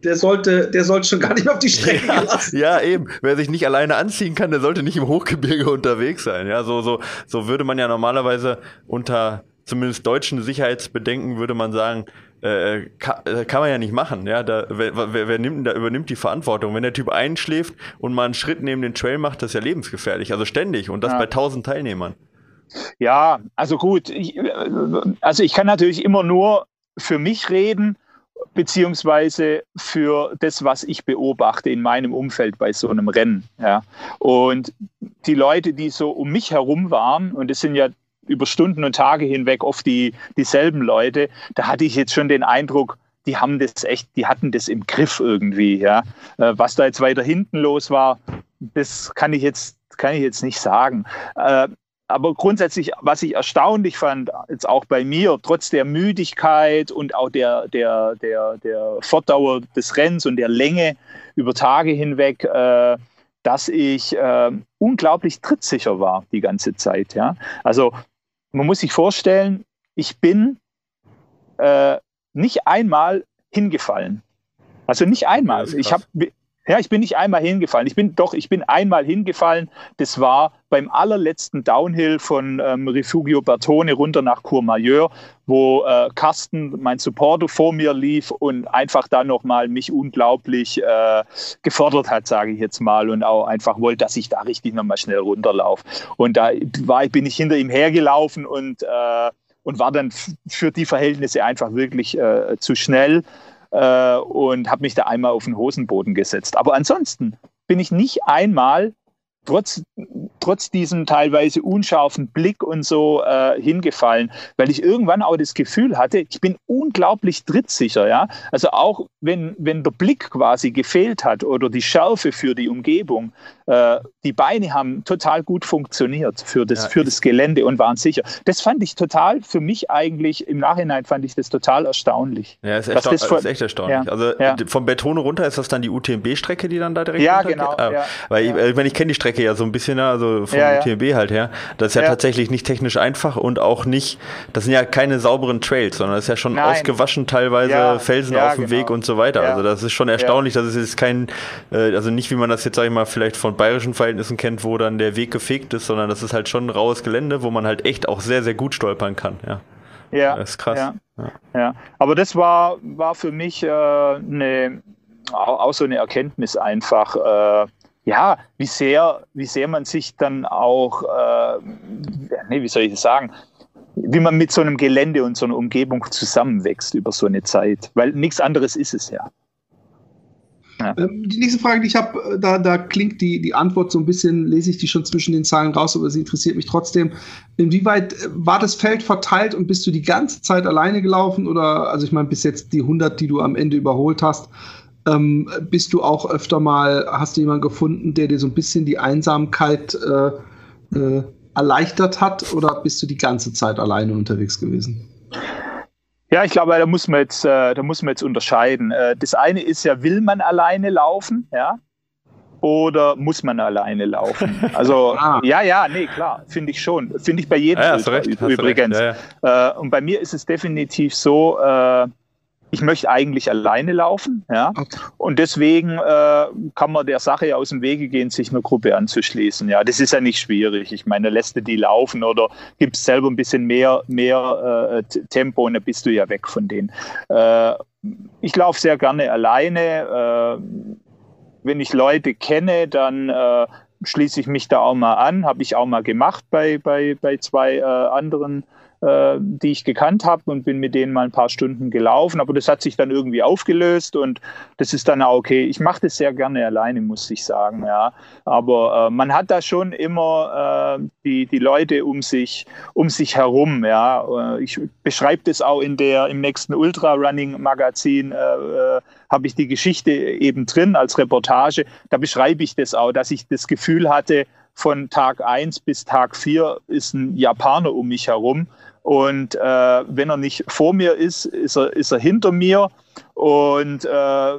der sollte, der sollte schon gar nicht auf die Strecke ja, gelassen. Ja, eben. Wer sich nicht alleine anziehen kann, der sollte nicht im Hochgebirge unterwegs sein. Ja, so, so, so würde man ja normalerweise unter zumindest deutschen Sicherheitsbedenken würde man sagen, äh, kann, äh, kann, man ja nicht machen. Ja, da, wer, wer, wer nimmt, da übernimmt die Verantwortung? Wenn der Typ einschläft und mal einen Schritt neben den Trail macht, das ist ja lebensgefährlich. Also ständig und das ja. bei tausend Teilnehmern. Ja, also gut, ich, also ich kann natürlich immer nur für mich reden, beziehungsweise für das, was ich beobachte in meinem Umfeld bei so einem Rennen. Ja. Und die Leute, die so um mich herum waren, und es sind ja über Stunden und Tage hinweg oft die, dieselben Leute, da hatte ich jetzt schon den Eindruck, die haben das echt, die hatten das im Griff irgendwie, ja. Äh, was da jetzt weiter hinten los war, das kann ich jetzt, kann ich jetzt nicht sagen. Aber grundsätzlich, was ich erstaunlich fand, jetzt auch bei mir, trotz der Müdigkeit und auch der, der, der, der Fortdauer des Rennens und der Länge über Tage hinweg, äh, dass ich äh, unglaublich trittsicher war die ganze Zeit. Ja? Also man muss sich vorstellen, ich bin äh, nicht einmal hingefallen. Also nicht einmal. Ich habe ja, ich bin nicht einmal hingefallen. Ich bin doch, ich bin einmal hingefallen. Das war beim allerletzten Downhill von ähm, Refugio Bertone runter nach Courmayeur, wo äh, Carsten, mein Supporter, vor mir lief und einfach da nochmal mich unglaublich äh, gefordert hat, sage ich jetzt mal, und auch einfach wollte, dass ich da richtig nochmal schnell runterlaufe. Und da war, bin ich hinter ihm hergelaufen und, äh, und war dann für die Verhältnisse einfach wirklich äh, zu schnell äh, und habe mich da einmal auf den Hosenboden gesetzt. Aber ansonsten bin ich nicht einmal trotz, trotz diesem teilweise unscharfen Blick und so äh, hingefallen, weil ich irgendwann auch das Gefühl hatte, ich bin unglaublich trittsicher, ja. Also auch wenn, wenn der Blick quasi gefehlt hat oder die Schärfe für die Umgebung, äh, die Beine haben total gut funktioniert für das, ja, für das Gelände und waren sicher. Das fand ich total, für mich eigentlich, im Nachhinein fand ich das total erstaunlich. Ja, ist echt, das ist echt erstaunlich. Ja, also ja. vom Betone runter ist das dann die UTMB-Strecke, die dann da direkt Ja, genau. Ah, weil ich, ich, meine, ich kenne die Strecke ja so ein bisschen, also vom UTMB halt her. Das ist ja, tatsächlich nicht technisch einfach und auch nicht, das sind ja keine sauberen Trails, sondern das ist ja schon Nein. ausgewaschen teilweise, Felsen auf dem genau. Weg und so weiter. Also das ist schon erstaunlich, dass es jetzt kein, äh, also nicht wie man das jetzt, sag ich mal, vielleicht von bayerischen Verhältnissen kennt, wo dann der Weg gefegt ist, sondern das ist halt schon ein raues Gelände, wo man halt echt auch sehr, sehr gut stolpern kann, ja. Ja, das ist krass. Ja, ja. ja. aber das war, war für mich äh, eine, auch so eine Erkenntnis einfach. Äh, ja, wie sehr, wie sehr man sich dann auch, äh, nee, wie soll ich das sagen, wie man mit so einem Gelände und so einer Umgebung zusammenwächst über so eine Zeit. Weil nichts anderes ist es ja. Ja. Ähm, die nächste Frage, die ich habe, äh, da, da klingt die, die Antwort so ein bisschen, lese ich die schon zwischen den Zahlen raus, aber sie interessiert mich trotzdem. Inwieweit äh, war das Feld verteilt und bist du die ganze Zeit alleine gelaufen? Oder, also ich meine, bis jetzt die 100, die du am Ende überholt hast, ähm, bist du auch öfter mal, hast du jemanden gefunden, der dir so ein bisschen die Einsamkeit äh, äh, erleichtert hat? Oder bist du die ganze Zeit alleine unterwegs gewesen? Ja, ich glaube, da muss man jetzt, äh, da muss man jetzt unterscheiden. Äh, das eine ist ja, will man alleine laufen, ja? Oder muss man alleine laufen? Also, ah. ja, ja, nee, klar, finde ich schon. Finde ich bei jedem ja, recht, übrigens. Ja, ja. Äh, und bei mir ist es definitiv so, äh, ich möchte eigentlich alleine laufen, ja. Und deswegen äh, kann man der Sache aus dem Wege gehen, sich einer Gruppe anzuschließen. Ja, das ist ja nicht schwierig. Ich meine, lässt du die laufen oder gibst selber ein bisschen mehr, mehr äh, Tempo und dann bist du ja weg von denen. Äh, ich laufe sehr gerne alleine. Äh, wenn ich Leute kenne, dann äh, schließe ich mich da auch mal an. Habe ich auch mal gemacht bei, bei, bei zwei äh, anderen äh, die ich gekannt habe und bin mit denen mal ein paar Stunden gelaufen. Aber das hat sich dann irgendwie aufgelöst und das ist dann auch okay. Ich mache das sehr gerne alleine, muss ich sagen. Ja. Aber äh, man hat da schon immer äh, die, die Leute um sich, um sich herum. Ja. Äh, ich beschreibe das auch in der, im nächsten Ultra Running Magazin. Äh, äh, habe ich die Geschichte eben drin als Reportage. Da beschreibe ich das auch, dass ich das Gefühl hatte, von Tag 1 bis Tag 4 ist ein Japaner um mich herum. Und äh, wenn er nicht vor mir ist, ist er, ist er hinter mir. Und äh,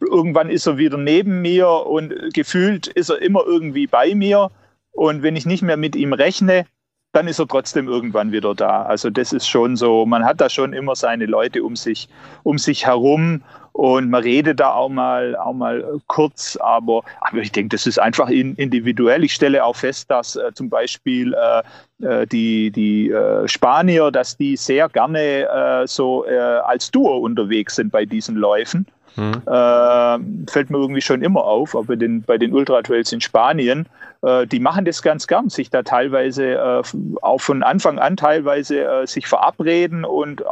irgendwann ist er wieder neben mir und gefühlt ist er immer irgendwie bei mir. Und wenn ich nicht mehr mit ihm rechne, dann ist er trotzdem irgendwann wieder da. Also das ist schon so, man hat da schon immer seine Leute um sich, um sich herum und man redet da auch mal, auch mal kurz, aber, aber ich denke, das ist einfach individuell. Ich stelle auch fest, dass äh, zum Beispiel äh, äh, die, die äh, Spanier, dass die sehr gerne äh, so äh, als Duo unterwegs sind bei diesen Läufen. Mhm. fällt mir irgendwie schon immer auf, aber den, bei den Ultratrails in Spanien, die machen das ganz gern, sich da teilweise auch von Anfang an teilweise sich verabreden und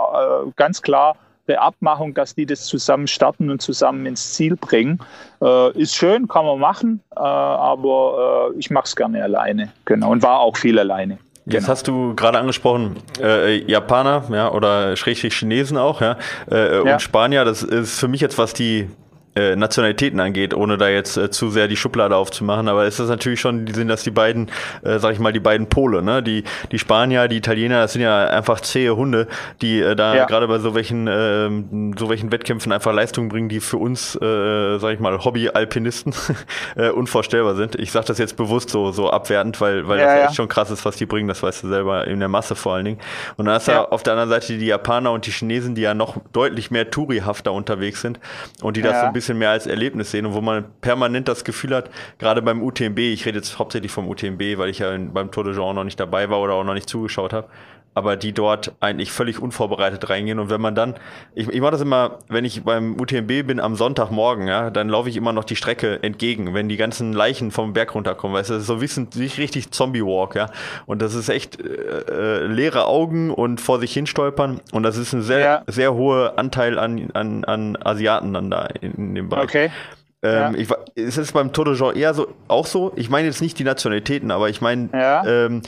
ganz klar der Abmachung, dass die das zusammen starten und zusammen ins Ziel bringen. Äh, ist schön, kann man machen, äh, aber äh, ich mache es gerne alleine. Genau, und war auch viel alleine. Jetzt genau. hast du gerade angesprochen, äh, Japaner, ja, oder schrägstrich Chinesen auch, ja, äh, ja, und Spanier. Das ist für mich jetzt, was die äh, Nationalitäten angeht, ohne da jetzt äh, zu sehr die Schublade aufzumachen. Aber es ist natürlich schon, sind das die beiden, äh, sag ich mal, die beiden Pole, ne? Die, die Spanier, die Italiener, das sind ja einfach zähe Hunde, die äh, da ja. gerade bei so welchen, äh, so welchen Wettkämpfen einfach Leistungen bringen, die für uns, äh, sag ich mal, Hobby-Alpinisten äh, unvorstellbar sind. Ich sage das jetzt bewusst so, so abwertend, weil, weil ja, das ja. echt schon krass ist, was die bringen, das weißt du selber, in der Masse vor allen Dingen. Und dann hast du auf der anderen Seite die Japaner und die Chinesen, die ja noch deutlich mehr Tourihafter unterwegs sind und die das so ein bisschen bisschen mehr als Erlebnis sehen und wo man permanent das Gefühl hat, gerade beim UTMB, ich rede jetzt hauptsächlich vom UTMB, weil ich ja beim Tour de Jean noch nicht dabei war oder auch noch nicht zugeschaut habe, aber die dort eigentlich völlig unvorbereitet reingehen. Und wenn man dann, ich, ich mache das immer, wenn ich beim UTMB bin am Sonntagmorgen, ja, dann laufe ich immer noch die Strecke entgegen, wenn die ganzen Leichen vom Berg runterkommen. Weißt du, das ist so wissen, nicht richtig Zombie-Walk, ja. Und das ist echt äh, äh, leere Augen und vor sich hin stolpern. Und das ist ein sehr, ja. sehr hoher Anteil an, an, an Asiaten dann da in, in dem Bereich. Okay. Ähm, ja. ich, ist es beim Tour de Jean eher so, auch so? Ich meine jetzt nicht die Nationalitäten, aber ich meine, ja. ähm,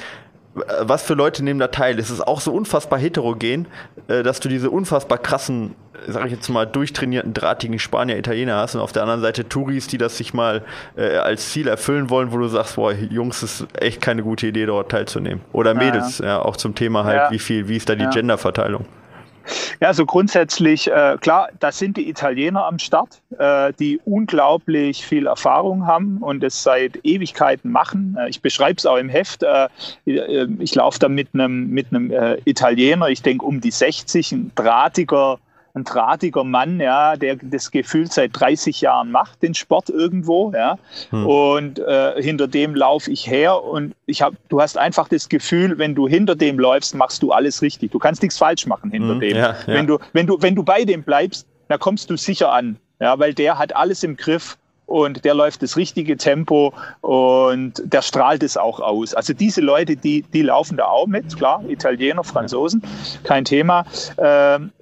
was für Leute nehmen da teil? Es ist auch so unfassbar heterogen, äh, dass du diese unfassbar krassen, sag ich jetzt mal, durchtrainierten, drahtigen Spanier, Italiener hast und auf der anderen Seite Touris, die das sich mal äh, als Ziel erfüllen wollen, wo du sagst, boah, Jungs, ist echt keine gute Idee, dort teilzunehmen. Oder Mädels, ja, ja auch zum Thema halt, ja. wie viel, wie ist da die. Genderverteilung? Ja, also grundsätzlich, äh, klar, da sind die Italiener am Start, äh, die unglaublich viel Erfahrung haben und es seit Ewigkeiten machen. Äh, ich beschreibe es auch im Heft. Äh, äh, ich laufe da mit einem mit äh, Italiener, ich denke um die 60, ein drahtiger ein drahtiger Mann, ja, der das Gefühl seit 30 Jahren macht, den Sport irgendwo, ja. Hm. Und äh, hinter dem laufe ich her und ich habe, du hast einfach das Gefühl, wenn du hinter dem läufst, machst du alles richtig. Du kannst nichts falsch machen hinter hm. dem. Ja, ja. Wenn du, wenn du, wenn du bei dem bleibst, dann kommst du sicher an, ja, weil der hat alles im Griff und der läuft das richtige Tempo und der strahlt es auch aus. Also diese Leute, die, die laufen da auch mit, klar, Italiener, Franzosen, kein Thema. Ähm,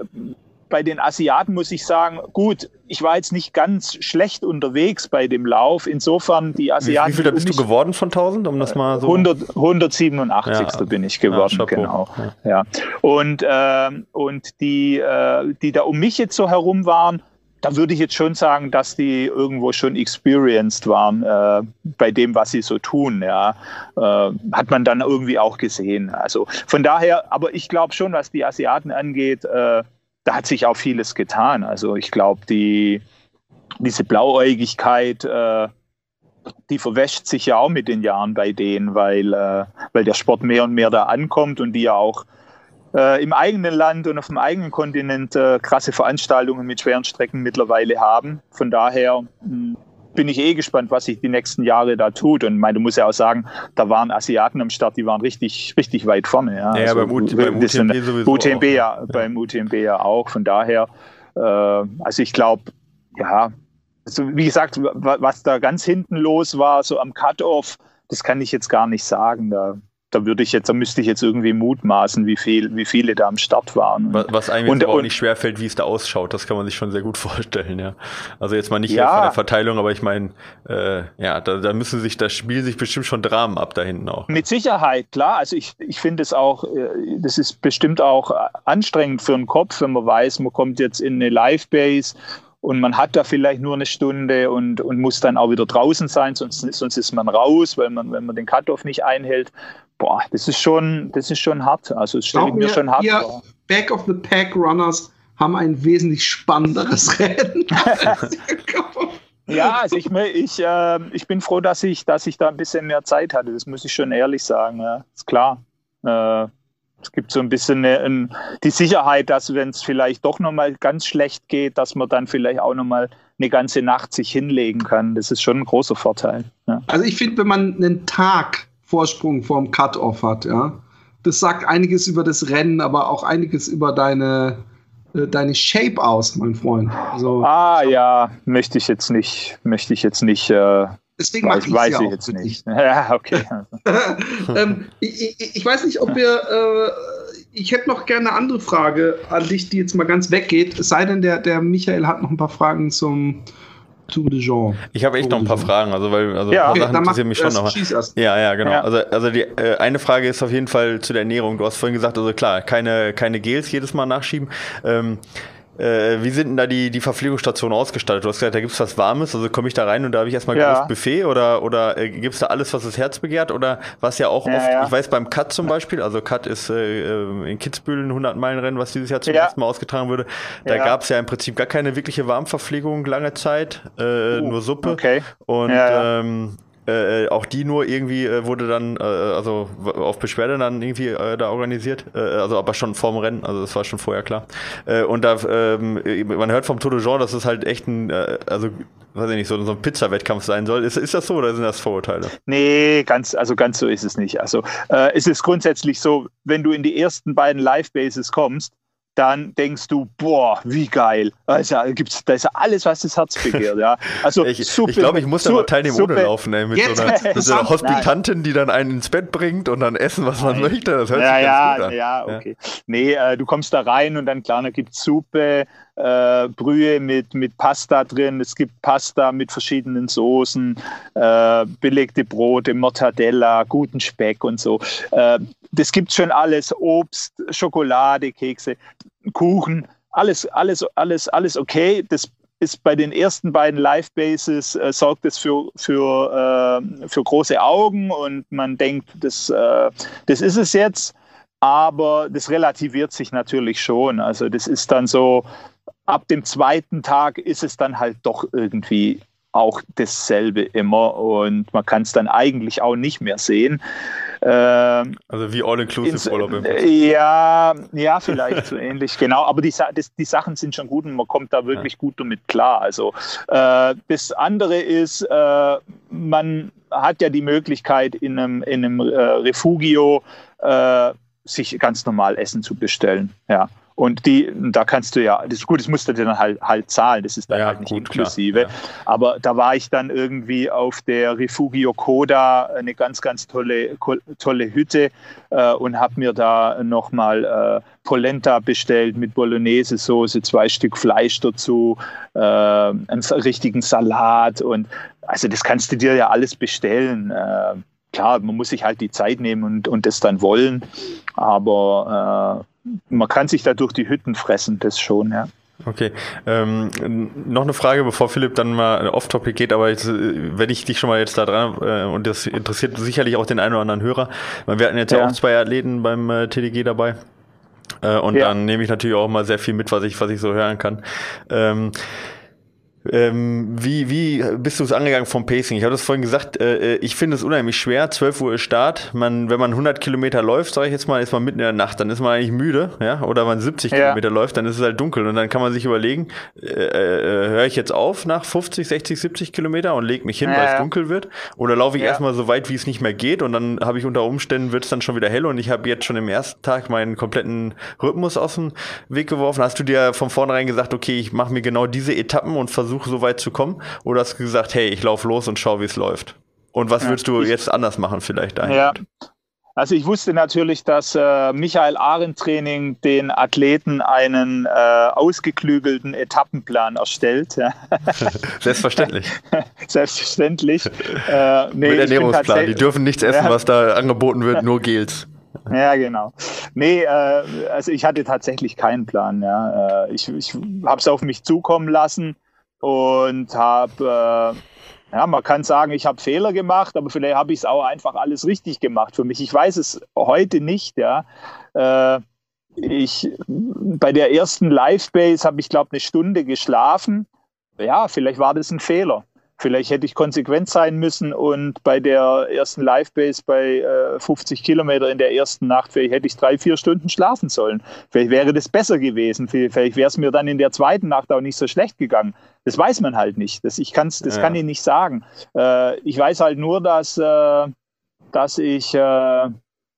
bei den Asiaten muss ich sagen, gut, ich war jetzt nicht ganz schlecht unterwegs bei dem Lauf. Insofern die Asiaten. Wie, wie viel bist du geworden von 1000, um das mal so? 100, 187. Ja. bin ich geworden, ja, genau. Ja. Und, äh, und die, äh, die da um mich jetzt so herum waren, da würde ich jetzt schon sagen, dass die irgendwo schon experienced waren äh, bei dem, was sie so tun. Ja, äh, hat man dann irgendwie auch gesehen. Also von daher, aber ich glaube schon, was die Asiaten angeht, äh, da hat sich auch vieles getan. Also ich glaube, die diese Blauäugigkeit, äh, die verwäscht sich ja auch mit den Jahren bei denen, weil, äh, weil der Sport mehr und mehr da ankommt und die ja auch äh, im eigenen Land und auf dem eigenen Kontinent äh, krasse Veranstaltungen mit schweren Strecken mittlerweile haben. Von daher mh, hm, bin ich eh gespannt, was sich die nächsten Jahre da tut. Und meine, du musst ja auch sagen, da waren Asiaten am Start, die waren richtig, richtig weit vorne. Ja, ja also, beim, UT, beim UTMB sowieso. UTMB auch. ja, beim UTMB ja auch. Von daher, äh, also ich glaube, ja, also wie gesagt, was da ganz hinten los war, so am Cut-Off, das kann ich jetzt gar nicht sagen. Da da würde ich jetzt, da müsste ich jetzt irgendwie mutmaßen, wie viel, wie viele da am Start waren. Was, was einem und, auch nicht schwerfällt, wie es da ausschaut, das kann man sich schon sehr gut vorstellen, ja. Also jetzt mal nicht ja. von der Verteilung, aber ich meine, äh, ja, da, da müssen sich, da spielen sich bestimmt schon Dramen ab da hinten auch. Mit Sicherheit, klar. Also ich, ich finde es auch, äh, das ist bestimmt auch anstrengend für den Kopf, wenn man weiß, man kommt jetzt in eine Live-Base und man hat da vielleicht nur eine Stunde und, und muss dann auch wieder draußen sein, sonst, sonst ist man raus, weil man, wenn man den Cut-Off nicht einhält boah, das ist schon, das ist schon hart. Also das stelle ich mir schon hart vor. Back of the Pack Runners haben ein wesentlich spannenderes Rennen. ja, also ich, ich, äh, ich bin froh, dass ich, dass ich da ein bisschen mehr Zeit hatte. Das muss ich schon ehrlich sagen. Ja. Ist klar. Äh, es gibt so ein bisschen eine, ein, die Sicherheit, dass wenn es vielleicht doch nochmal ganz schlecht geht, dass man dann vielleicht auch nochmal eine ganze Nacht sich hinlegen kann. Das ist schon ein großer Vorteil. Ja. Also ich finde, wenn man einen Tag Vorsprung vorm Cut-Off hat, ja. Das sagt einiges über das Rennen, aber auch einiges über deine, äh, deine Shape aus, mein Freund. Also, ah ja, möchte ich jetzt nicht, möchte ich jetzt nicht. Äh, Deswegen weiß, weiß ich jetzt nicht. Ja, okay. ähm, ich, ich, ich, weiß nicht, ob wir. Äh, ich hätte noch gerne eine andere Frage an dich, die jetzt mal ganz weggeht. Es sei denn, der, der Michael hat noch ein paar Fragen zum, Tour de Jean. Ich habe echt noch ein paar Fragen, also weil also ja, ein paar okay, Sachen interessieren mich schon noch. Ja, ja, genau. Ja. Also, also die äh, eine Frage ist auf jeden Fall zu der Ernährung. Du hast vorhin gesagt, also klar, keine, keine Gels jedes Mal nachschieben. Ähm, äh, wie sind denn da die, die Verpflegungsstationen ausgestaltet? Du hast gesagt, da gibt es was Warmes, also komme ich da rein und da habe ich erstmal ja. großes Buffet oder, oder äh, gibt es da alles, was das Herz begehrt? Oder was ja auch ja, oft, ja. ich weiß beim Cut zum Beispiel, also Cut ist äh, äh in Kitzbühel ein 100-Meilen-Rennen, was dieses Jahr zum ersten Mal ausgetragen wurde. Da gab es ja im Prinzip gar keine wirkliche Warmverpflegung lange Zeit, äh, uh, nur Suppe. Okay. Und ähm, äh, äh, auch die nur irgendwie äh, wurde dann, äh, also auf Beschwerde dann irgendwie äh, da organisiert, äh, also aber schon vorm Rennen, also das war schon vorher klar. und da, ähm, man hört vom Tour de Jean, dass es halt echt ein, also weiß ich nicht, so, so ein Pizza-Wettkampf sein soll. Ist, ist das so oder sind das Vorurteile? Nee, ganz, also ganz so ist es nicht. Also es ist grundsätzlich so, wenn du in die ersten beiden Live-Bases kommst, dann denkst du, boah, wie geil. Also gibt's, da ist ja alles, was das Herz begehrt. Ja. Also, ich glaube, ich, glaub, ich muss da mal teilnehmen ohne laufen, ey, mit Jetzt, so einer, mit so einer Hospitantin, die dann einen ins Bett bringt und dann essen, was man Nein. möchte. Das hört ja, sich ja, gut an. Ja, okay. Ja. Nee, äh, du kommst da rein und dann, klar, da gibt es Suppe, äh, Brühe mit, mit Pasta drin, es gibt Pasta mit verschiedenen Soßen, äh, belegte Brote, Mortadella, guten Speck und so. Äh, das gibt schon alles, Obst, Schokolade, Kekse, Kuchen, alles, alles, alles, alles okay. Das ist bei den ersten beiden Live-Bases, äh, sorgt es für, für, äh, für große Augen und man denkt, das, äh, das ist es jetzt. Aber das relativiert sich natürlich schon. Also das ist dann so, ab dem zweiten Tag ist es dann halt doch irgendwie auch dasselbe immer und man kann es dann eigentlich auch nicht mehr sehen. Ähm, also wie All-Inclusive Urlaub. Ja, ja, vielleicht so ähnlich, genau. Aber die, das, die Sachen sind schon gut und man kommt da wirklich ja. gut damit klar. Also äh, das andere ist, äh, man hat ja die Möglichkeit in einem, in einem äh, Refugio äh, sich ganz normal Essen zu bestellen. Ja. Und die, da kannst du ja, das ist gut, das musst du dir dann halt, halt zahlen, das ist dann ja, halt nicht gut, inklusive. Ja. Aber da war ich dann irgendwie auf der Refugio Coda, eine ganz, ganz tolle, tolle Hütte äh, und habe mir da nochmal äh, Polenta bestellt mit Bolognese-Soße, zwei Stück Fleisch dazu, äh, einen richtigen Salat und also das kannst du dir ja alles bestellen. Äh, klar, man muss sich halt die Zeit nehmen und, und das dann wollen, aber äh, man kann sich da durch die Hütten fressen, das schon, ja. Okay. Ähm, noch eine Frage, bevor Philipp dann mal off-topic geht, aber jetzt, äh, wenn ich dich schon mal jetzt da dran, äh, und das interessiert sicherlich auch den einen oder anderen Hörer, weil wir hatten jetzt ja, ja auch zwei Athleten beim äh, TDG dabei. Äh, und ja. dann nehme ich natürlich auch mal sehr viel mit, was ich, was ich so hören kann. Ähm, ähm, wie, wie bist du es angegangen vom Pacing? Ich habe das vorhin gesagt, äh, äh ich finde es unheimlich schwer. 12 Uhr ist Start. Man, wenn man 100 Kilometer läuft, sage ich jetzt mal, ist man mitten in der Nacht, dann ist man eigentlich müde, ja. Oder man 70 ja. Kilometer läuft, dann ist es halt dunkel und dann kann man sich überlegen, äh, äh, höre ich jetzt auf nach 50, 60, 70 Kilometer und lege mich hin, ja, weil es dunkel wird? Oder laufe ich ja. erstmal so weit, wie es nicht mehr geht und dann habe ich unter Umständen wird es dann schon wieder hell und ich habe jetzt schon im ersten Tag meinen kompletten Rhythmus aus dem Weg geworfen. Hast du dir von vornherein gesagt, okay, ich mache mir genau diese Etappen und versuche versuche, so weit zu kommen? Oder hast du gesagt, hey, ich laufe los und schau, wie es läuft? Und was ja, würdest du ich, jetzt anders machen vielleicht? Ja, also ich wusste natürlich, dass äh, Michael Arendt Training den Athleten einen äh, ausgeklügelten Etappenplan erstellt. Selbstverständlich. Selbstverständlich. Äh, nee, Mit Ernährungsplan. Die dürfen nichts essen, ja. was da angeboten wird, nur Gels. Ja, genau. Nee, äh, also ich hatte tatsächlich keinen Plan. Ja. Äh, ich ich habe es auf mich zukommen lassen und habe, äh, ja, man kann sagen, ich habe Fehler gemacht, aber vielleicht habe ich es auch einfach alles richtig gemacht für mich. Ich weiß es heute nicht, ja. Äh, ich, bei der ersten Live-Base habe ich, glaube eine Stunde geschlafen. Ja, vielleicht war das ein Fehler. Vielleicht hätte ich konsequent sein müssen und bei der ersten Live-Base bei äh, 50 Kilometer in der ersten Nacht, vielleicht hätte ich drei, vier Stunden schlafen sollen. Vielleicht wäre das besser gewesen. Vielleicht wäre es mir dann in der zweiten Nacht auch nicht so schlecht gegangen. Das weiß man halt nicht. Das, ich kann's, das ja. kann ich nicht sagen. Äh, ich weiß halt nur, dass, äh, dass ich äh,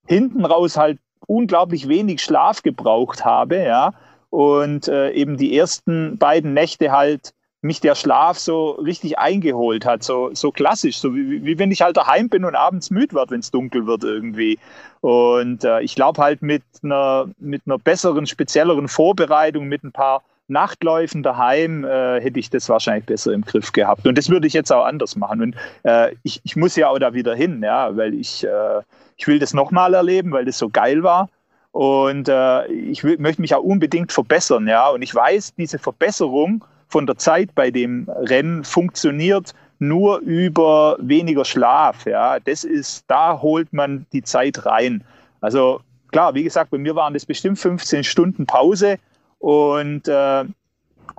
hinten raus halt unglaublich wenig Schlaf gebraucht habe, ja. Und äh, eben die ersten beiden Nächte halt mich der Schlaf so richtig eingeholt hat, so, so klassisch, so wie, wie wenn ich halt daheim bin und abends müde wird, wenn es dunkel wird irgendwie. Und äh, ich glaube halt mit einer, mit einer besseren, spezielleren Vorbereitung, mit ein paar Nachtläufen daheim, äh, hätte ich das wahrscheinlich besser im Griff gehabt. Und das würde ich jetzt auch anders machen. Und äh, ich, ich muss ja auch da wieder hin, ja, weil ich, äh, ich will das nochmal erleben, weil das so geil war. Und äh, ich möchte mich auch unbedingt verbessern, ja. Und ich weiß, diese Verbesserung, von der Zeit bei dem Rennen funktioniert nur über weniger Schlaf. Ja, das ist, da holt man die Zeit rein. Also klar, wie gesagt, bei mir waren das bestimmt 15 Stunden Pause und, äh,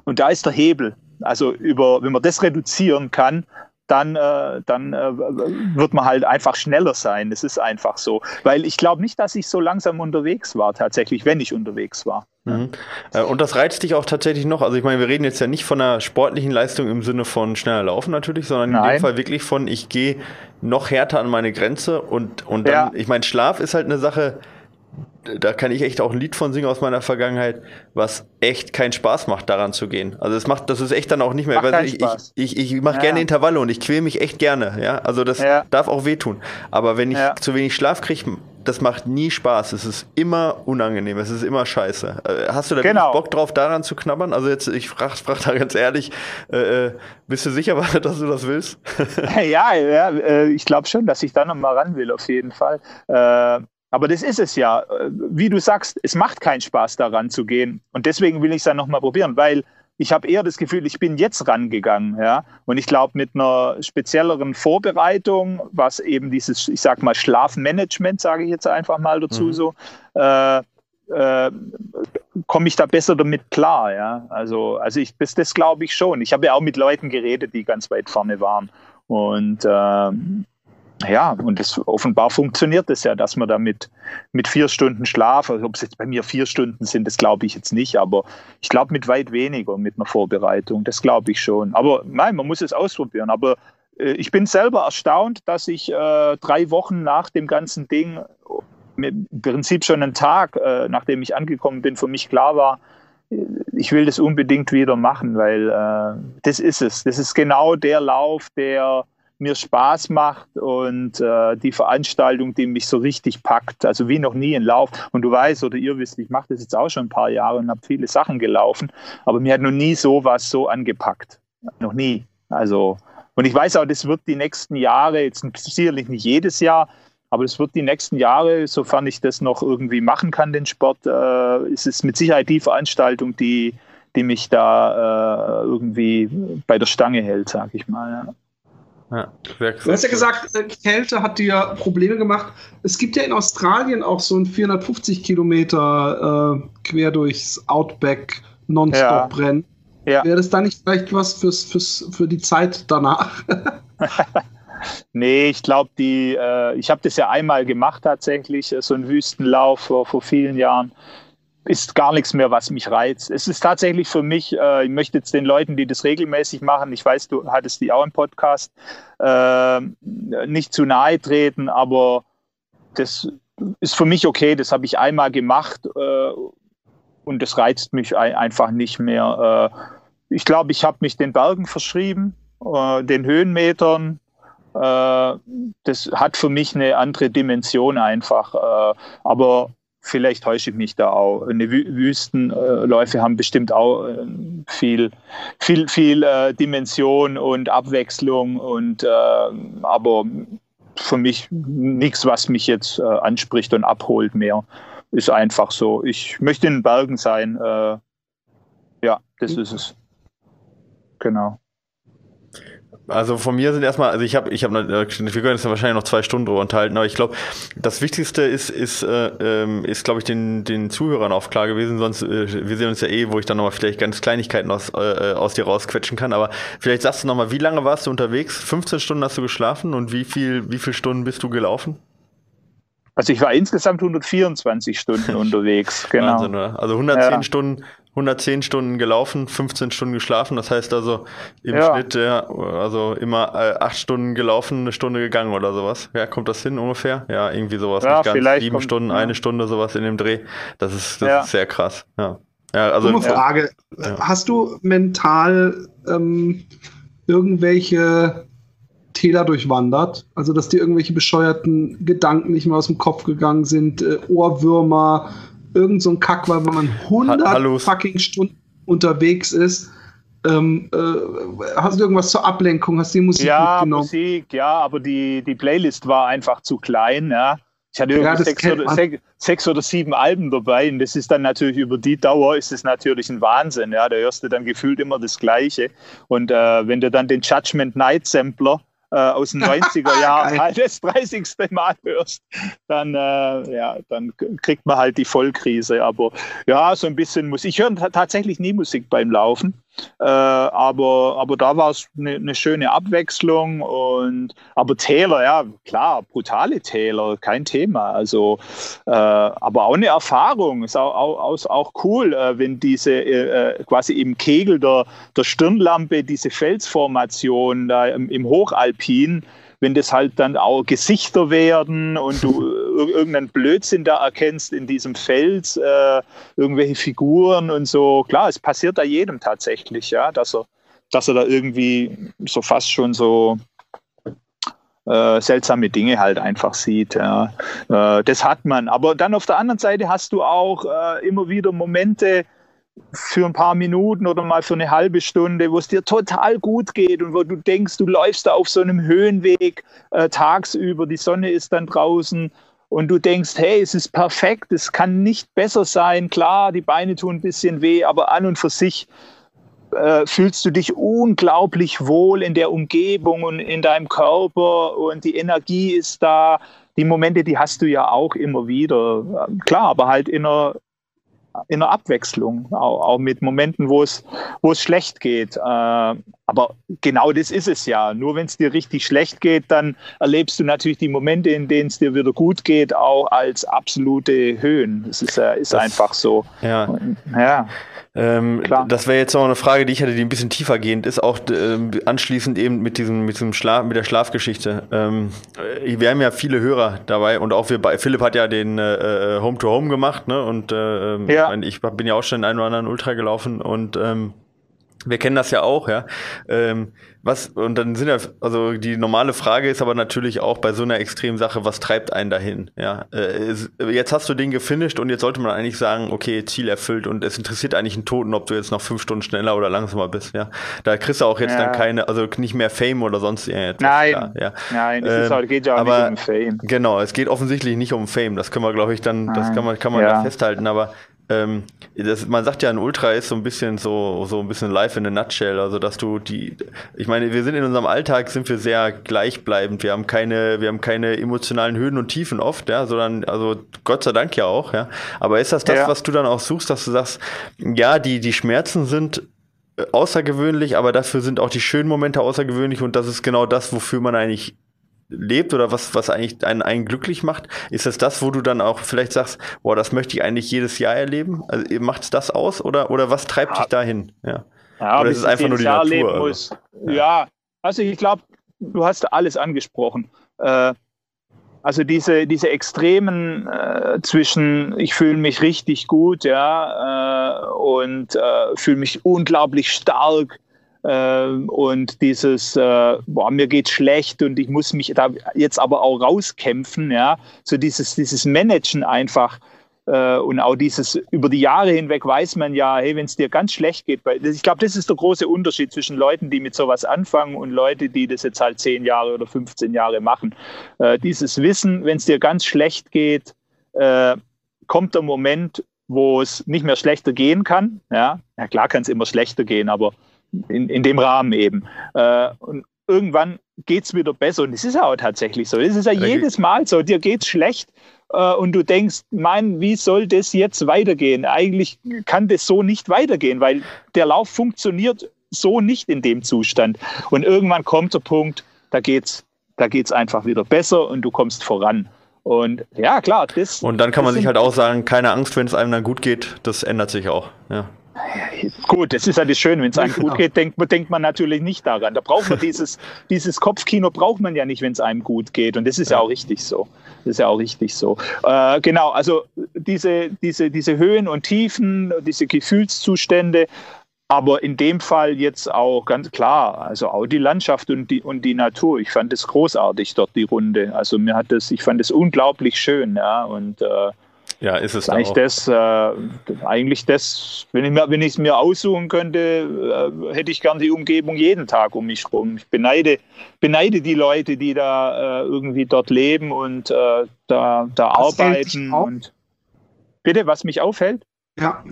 und da ist der Hebel. Also über, wenn man das reduzieren kann, dann, äh, dann äh, wird man halt einfach schneller sein. Das ist einfach so. Weil ich glaube nicht, dass ich so langsam unterwegs war, tatsächlich, wenn ich unterwegs war. Mhm. Äh, und das reizt dich auch tatsächlich noch. Also ich meine, wir reden jetzt ja nicht von einer sportlichen Leistung im Sinne von schneller Laufen natürlich, sondern Nein. in dem Fall wirklich von, ich gehe noch härter an meine Grenze und, und dann, ja. ich meine, Schlaf ist halt eine Sache, da kann ich echt auch ein Lied von singen aus meiner Vergangenheit, was echt keinen Spaß macht, daran zu gehen. Also es macht, das ist echt dann auch nicht mehr. Macht ich, ich, ich, ich mache ja. gerne Intervalle und ich quäle mich echt gerne, ja. Also das ja. darf auch wehtun. Aber wenn ich ja. zu wenig Schlaf kriege, das macht nie Spaß. Es ist immer unangenehm, es ist immer scheiße. Äh, hast du da genau. Bock drauf, daran zu knabbern? Also jetzt, ich frage frag da ganz ehrlich, äh, äh bist du sicher, dass du das willst? ja, ja, äh, ich glaube schon, dass ich da nochmal ran will, auf jeden Fall. Äh, aber das ist es ja. Wie du sagst, es macht keinen Spaß, daran zu gehen. Und deswegen will ich es dann nochmal probieren, weil ich habe eher das Gefühl, ich bin jetzt rangegangen, ja. Und ich glaube, mit einer spezielleren Vorbereitung, was eben dieses, ich sag mal, Schlafmanagement, sage ich jetzt einfach mal dazu mhm. so, äh, äh, komme ich da besser damit klar, ja. Also, also ich, das, das glaube ich schon. Ich habe ja auch mit Leuten geredet, die ganz weit vorne waren. Und ähm, ja, und das offenbar funktioniert es ja, dass man damit mit vier Stunden Schlaf, also ob es jetzt bei mir vier Stunden sind, das glaube ich jetzt nicht, aber ich glaube mit weit weniger mit einer Vorbereitung, das glaube ich schon. Aber nein, man muss es ausprobieren. Aber äh, ich bin selber erstaunt, dass ich äh, drei Wochen nach dem ganzen Ding, im Prinzip schon einen Tag, äh, nachdem ich angekommen bin, für mich klar war, ich will das unbedingt wieder machen, weil äh, das ist es. Das ist genau der Lauf, der mir Spaß macht und äh, die Veranstaltung, die mich so richtig packt, also wie noch nie ein Lauf. Und du weißt oder ihr wisst, ich mache das jetzt auch schon ein paar Jahre und habe viele Sachen gelaufen, aber mir hat noch nie sowas so angepackt. Noch nie. Also, und ich weiß auch, das wird die nächsten Jahre, jetzt sicherlich nicht jedes Jahr, aber es wird die nächsten Jahre, sofern ich das noch irgendwie machen kann, den Sport, äh, ist es mit Sicherheit die Veranstaltung, die, die mich da äh, irgendwie bei der Stange hält, sag ich mal. Ja. Ja, du hast ja gesagt, äh, Kälte hat dir Probleme gemacht. Es gibt ja in Australien auch so ein 450 Kilometer äh, quer durchs Outback Nonstop-Rennen. Ja. Ja. Wäre das da nicht vielleicht was fürs, fürs, für die Zeit danach? nee, ich glaube, die, äh, ich habe das ja einmal gemacht tatsächlich, äh, so ein Wüstenlauf vor, vor vielen Jahren ist gar nichts mehr, was mich reizt. Es ist tatsächlich für mich, äh, ich möchte jetzt den Leuten, die das regelmäßig machen, ich weiß, du hattest die auch im Podcast, äh, nicht zu nahe treten, aber das ist für mich okay, das habe ich einmal gemacht äh, und das reizt mich ein, einfach nicht mehr. Äh, ich glaube, ich habe mich den Bergen verschrieben, äh, den Höhenmetern. Äh, das hat für mich eine andere Dimension einfach. aber vielleicht täusche ich mich da auch. Eine Wüstenläufe haben bestimmt auch äh, viel, viel, viel äh, Dimension und Abwechslung und äh, aber für mich nichts, was mich jetzt äh, anspricht und abholt mehr. Ist einfach so. Ich möchte in den Bergen sein. Äh, ja, das ist es. Genau. Also von mir sind erstmal, also ich habe, ich habe, wir können ja wahrscheinlich noch zwei Stunden drüber unterhalten, aber ich glaube, das Wichtigste ist, ist, äh, ähm, ist, glaube ich, den, den Zuhörern auch klar gewesen. Sonst, äh, wir sehen uns ja eh, wo ich dann nochmal vielleicht ganz Kleinigkeiten aus, äh, aus dir rausquetschen kann. Aber vielleicht sagst du nochmal, wie lange warst du unterwegs? 15 Stunden hast du geschlafen und wie viel, wie viele Stunden bist du gelaufen? Also ich war insgesamt 124 Stunden unterwegs, genau. Wahnsinn, oder? Also 110 ja. Stunden 110 Stunden gelaufen, 15 Stunden geschlafen. Das heißt also im ja. Schnitt, ja, also immer äh, 8 Stunden gelaufen, eine Stunde gegangen oder sowas. Ja, kommt das hin ungefähr? Ja, irgendwie sowas. Ja, Nicht ganz vielleicht sieben kommt, Stunden, ja. eine Stunde, sowas in dem Dreh. Das ist, das ja. ist sehr krass. Ja. Ja, also, Dumme Frage. Hast du mental ähm, irgendwelche Täler durchwandert? Also, dass dir irgendwelche bescheuerten Gedanken nicht mehr aus dem Kopf gegangen sind, äh, Ohrwürmer, irgend so ein Kack war, wenn man 100 Hallo. fucking Stunden unterwegs ist. Ähm, äh, hast du irgendwas zur Ablenkung? Hast du die Musik ja, mitgenommen? Musik, ja, aber die, die Playlist war einfach zu klein, ja. Ich hatte ja, sechs, oder, sechs, sechs, oder, sieben Alben dabei und das ist dann natürlich über die Dauer ist es natürlich ein Wahnsinn. Ja, da hörst du dann gefühlt immer das Gleiche. Und äh, wenn du dann den Judgment Night Sampler äh, aus den 90er Jahren halt das 30. Mal hörst, dann, äh, ja, dann kriegt man halt die Vollkrise. Aber ja, so ein bisschen Musik. Ich höre tatsächlich nie Musik beim Laufen. Äh, aber, aber da war es eine ne schöne Abwechslung. Und, aber Täler, ja, klar, brutale Täler, kein Thema. Also, äh, aber auch eine Erfahrung. Ist auch, auch, auch cool, äh, wenn diese äh, äh, quasi im Kegel der, der Stirnlampe diese Felsformation da im, im Hochalpin wenn das halt dann auch Gesichter werden und du irgendeinen Blödsinn da erkennst in diesem Fels, äh, irgendwelche Figuren und so. Klar, es passiert da jedem tatsächlich, ja, dass er, dass er da irgendwie so fast schon so äh, seltsame Dinge halt einfach sieht. Ja. Äh, das hat man. Aber dann auf der anderen Seite hast du auch äh, immer wieder Momente, für ein paar Minuten oder mal für eine halbe Stunde, wo es dir total gut geht und wo du denkst, du läufst da auf so einem Höhenweg äh, tagsüber, die Sonne ist dann draußen und du denkst, hey, es ist perfekt, es kann nicht besser sein. Klar, die Beine tun ein bisschen weh, aber an und für sich äh, fühlst du dich unglaublich wohl in der Umgebung und in deinem Körper und die Energie ist da. Die Momente, die hast du ja auch immer wieder. Klar, aber halt in einer in einer Abwechslung, auch, auch mit Momenten, wo es, wo es schlecht geht. Äh, aber genau das ist es ja. Nur wenn es dir richtig schlecht geht, dann erlebst du natürlich die Momente, in denen es dir wieder gut geht, auch als absolute Höhen. Das ist, äh, ist das, einfach so. Ja. Und, ja. Ähm, das wäre jetzt noch eine Frage, die ich hatte, die ein bisschen tiefer gehend ist, auch äh, anschließend eben mit diesem, mit diesem Schlaf, mit der Schlafgeschichte. Ähm, äh, wir haben ja viele Hörer dabei und auch wir bei Philipp hat ja den äh, Home to Home gemacht, ne? Und äh, ähm, ja. ich bin ja auch schon in einen oder anderen Ultra gelaufen und ähm, wir kennen das ja auch, ja. Ähm, was, und dann sind ja, also die normale Frage ist aber natürlich auch bei so einer extremen Sache, was treibt einen dahin? Ja, äh, jetzt hast du den gefinisht und jetzt sollte man eigentlich sagen, okay, Ziel erfüllt und es interessiert eigentlich einen Toten, ob du jetzt noch fünf Stunden schneller oder langsamer bist. Ja, da kriegst du auch jetzt ja. dann keine, also nicht mehr Fame oder sonst irgendetwas. Nein, klar, ja. nein, es ähm, auch, geht ja auch aber, nicht um Fame. Genau, es geht offensichtlich nicht um Fame. Das können wir, glaube ich, dann, das kann man, kann man ja. da festhalten. Aber ähm, das, man sagt ja, ein Ultra ist so ein bisschen so, so ein bisschen live in a nutshell. Also, dass du die, ich meine, wir sind in unserem Alltag sind wir sehr gleichbleibend. Wir haben keine, wir haben keine emotionalen Höhen und Tiefen oft, ja, sondern, also, Gott sei Dank ja auch, ja. Aber ist das das, ja. was du dann auch suchst, dass du sagst, ja, die, die Schmerzen sind äh, außergewöhnlich, aber dafür sind auch die schönen Momente außergewöhnlich und das ist genau das, wofür man eigentlich lebt oder was, was eigentlich einen, einen glücklich macht? Ist es das, wo du dann auch vielleicht sagst, boah, das möchte ich eigentlich jedes Jahr erleben? Also macht es das aus oder, oder was treibt ja. dich dahin? Ja. ja oder ist es einfach nur die Jahr Natur? Also? Ja. ja. also ich glaube, du hast alles angesprochen. Äh, also diese, diese Extremen äh, zwischen, ich fühle mich richtig gut, ja, äh, und äh, fühle mich unglaublich stark und dieses, äh, boah, mir geht schlecht und ich muss mich da jetzt aber auch rauskämpfen, ja, so dieses, dieses Managen einfach äh, und auch dieses über die Jahre hinweg weiß man ja, hey, wenn es dir ganz schlecht geht, ich glaube, das ist der große Unterschied zwischen Leuten, die mit sowas anfangen und Leute, die das jetzt halt zehn Jahre oder 15 Jahre machen. Äh, dieses Wissen, wenn es dir ganz schlecht geht, äh, kommt der Moment, wo es nicht mehr schlechter gehen kann. Ja, ja klar kann es immer schlechter gehen, aber in, in dem Rahmen eben. Äh, und irgendwann geht es wieder besser. Und es ist auch tatsächlich so. Es ist ja jedes Mal so. Dir geht es schlecht äh, und du denkst, mein, wie soll das jetzt weitergehen? Eigentlich kann das so nicht weitergehen, weil der Lauf funktioniert so nicht in dem Zustand. Und irgendwann kommt der Punkt, da geht's, da geht's einfach wieder besser und du kommst voran. Und ja, klar, das. Und dann kann man sich halt auch sagen, keine Angst, wenn es einem dann gut geht, das ändert sich auch. Ja. Gut, das ist ja das Schöne, wenn es einem gut geht, denkt, denkt man natürlich nicht daran. Da braucht man dieses, dieses Kopfkino braucht man ja nicht, wenn es einem gut geht. Und das ist ja, ja auch richtig so. Das ist ja auch richtig so. Äh, genau, also diese, diese, diese Höhen und Tiefen, diese Gefühlszustände, aber in dem Fall jetzt auch ganz klar, also auch die Landschaft und die, und die Natur. Ich fand es großartig dort, die Runde. Also mir hat das, ich fand es unglaublich schön, ja. Und äh, ja, ist es eigentlich das, äh, eigentlich das, wenn ich mir, wenn ich es mir aussuchen könnte, äh, hätte ich gern die Umgebung jeden Tag um mich rum. Ich beneide, beneide die Leute, die da äh, irgendwie dort leben und äh, da, da arbeiten. Und bitte, was mich aufhält? Ja.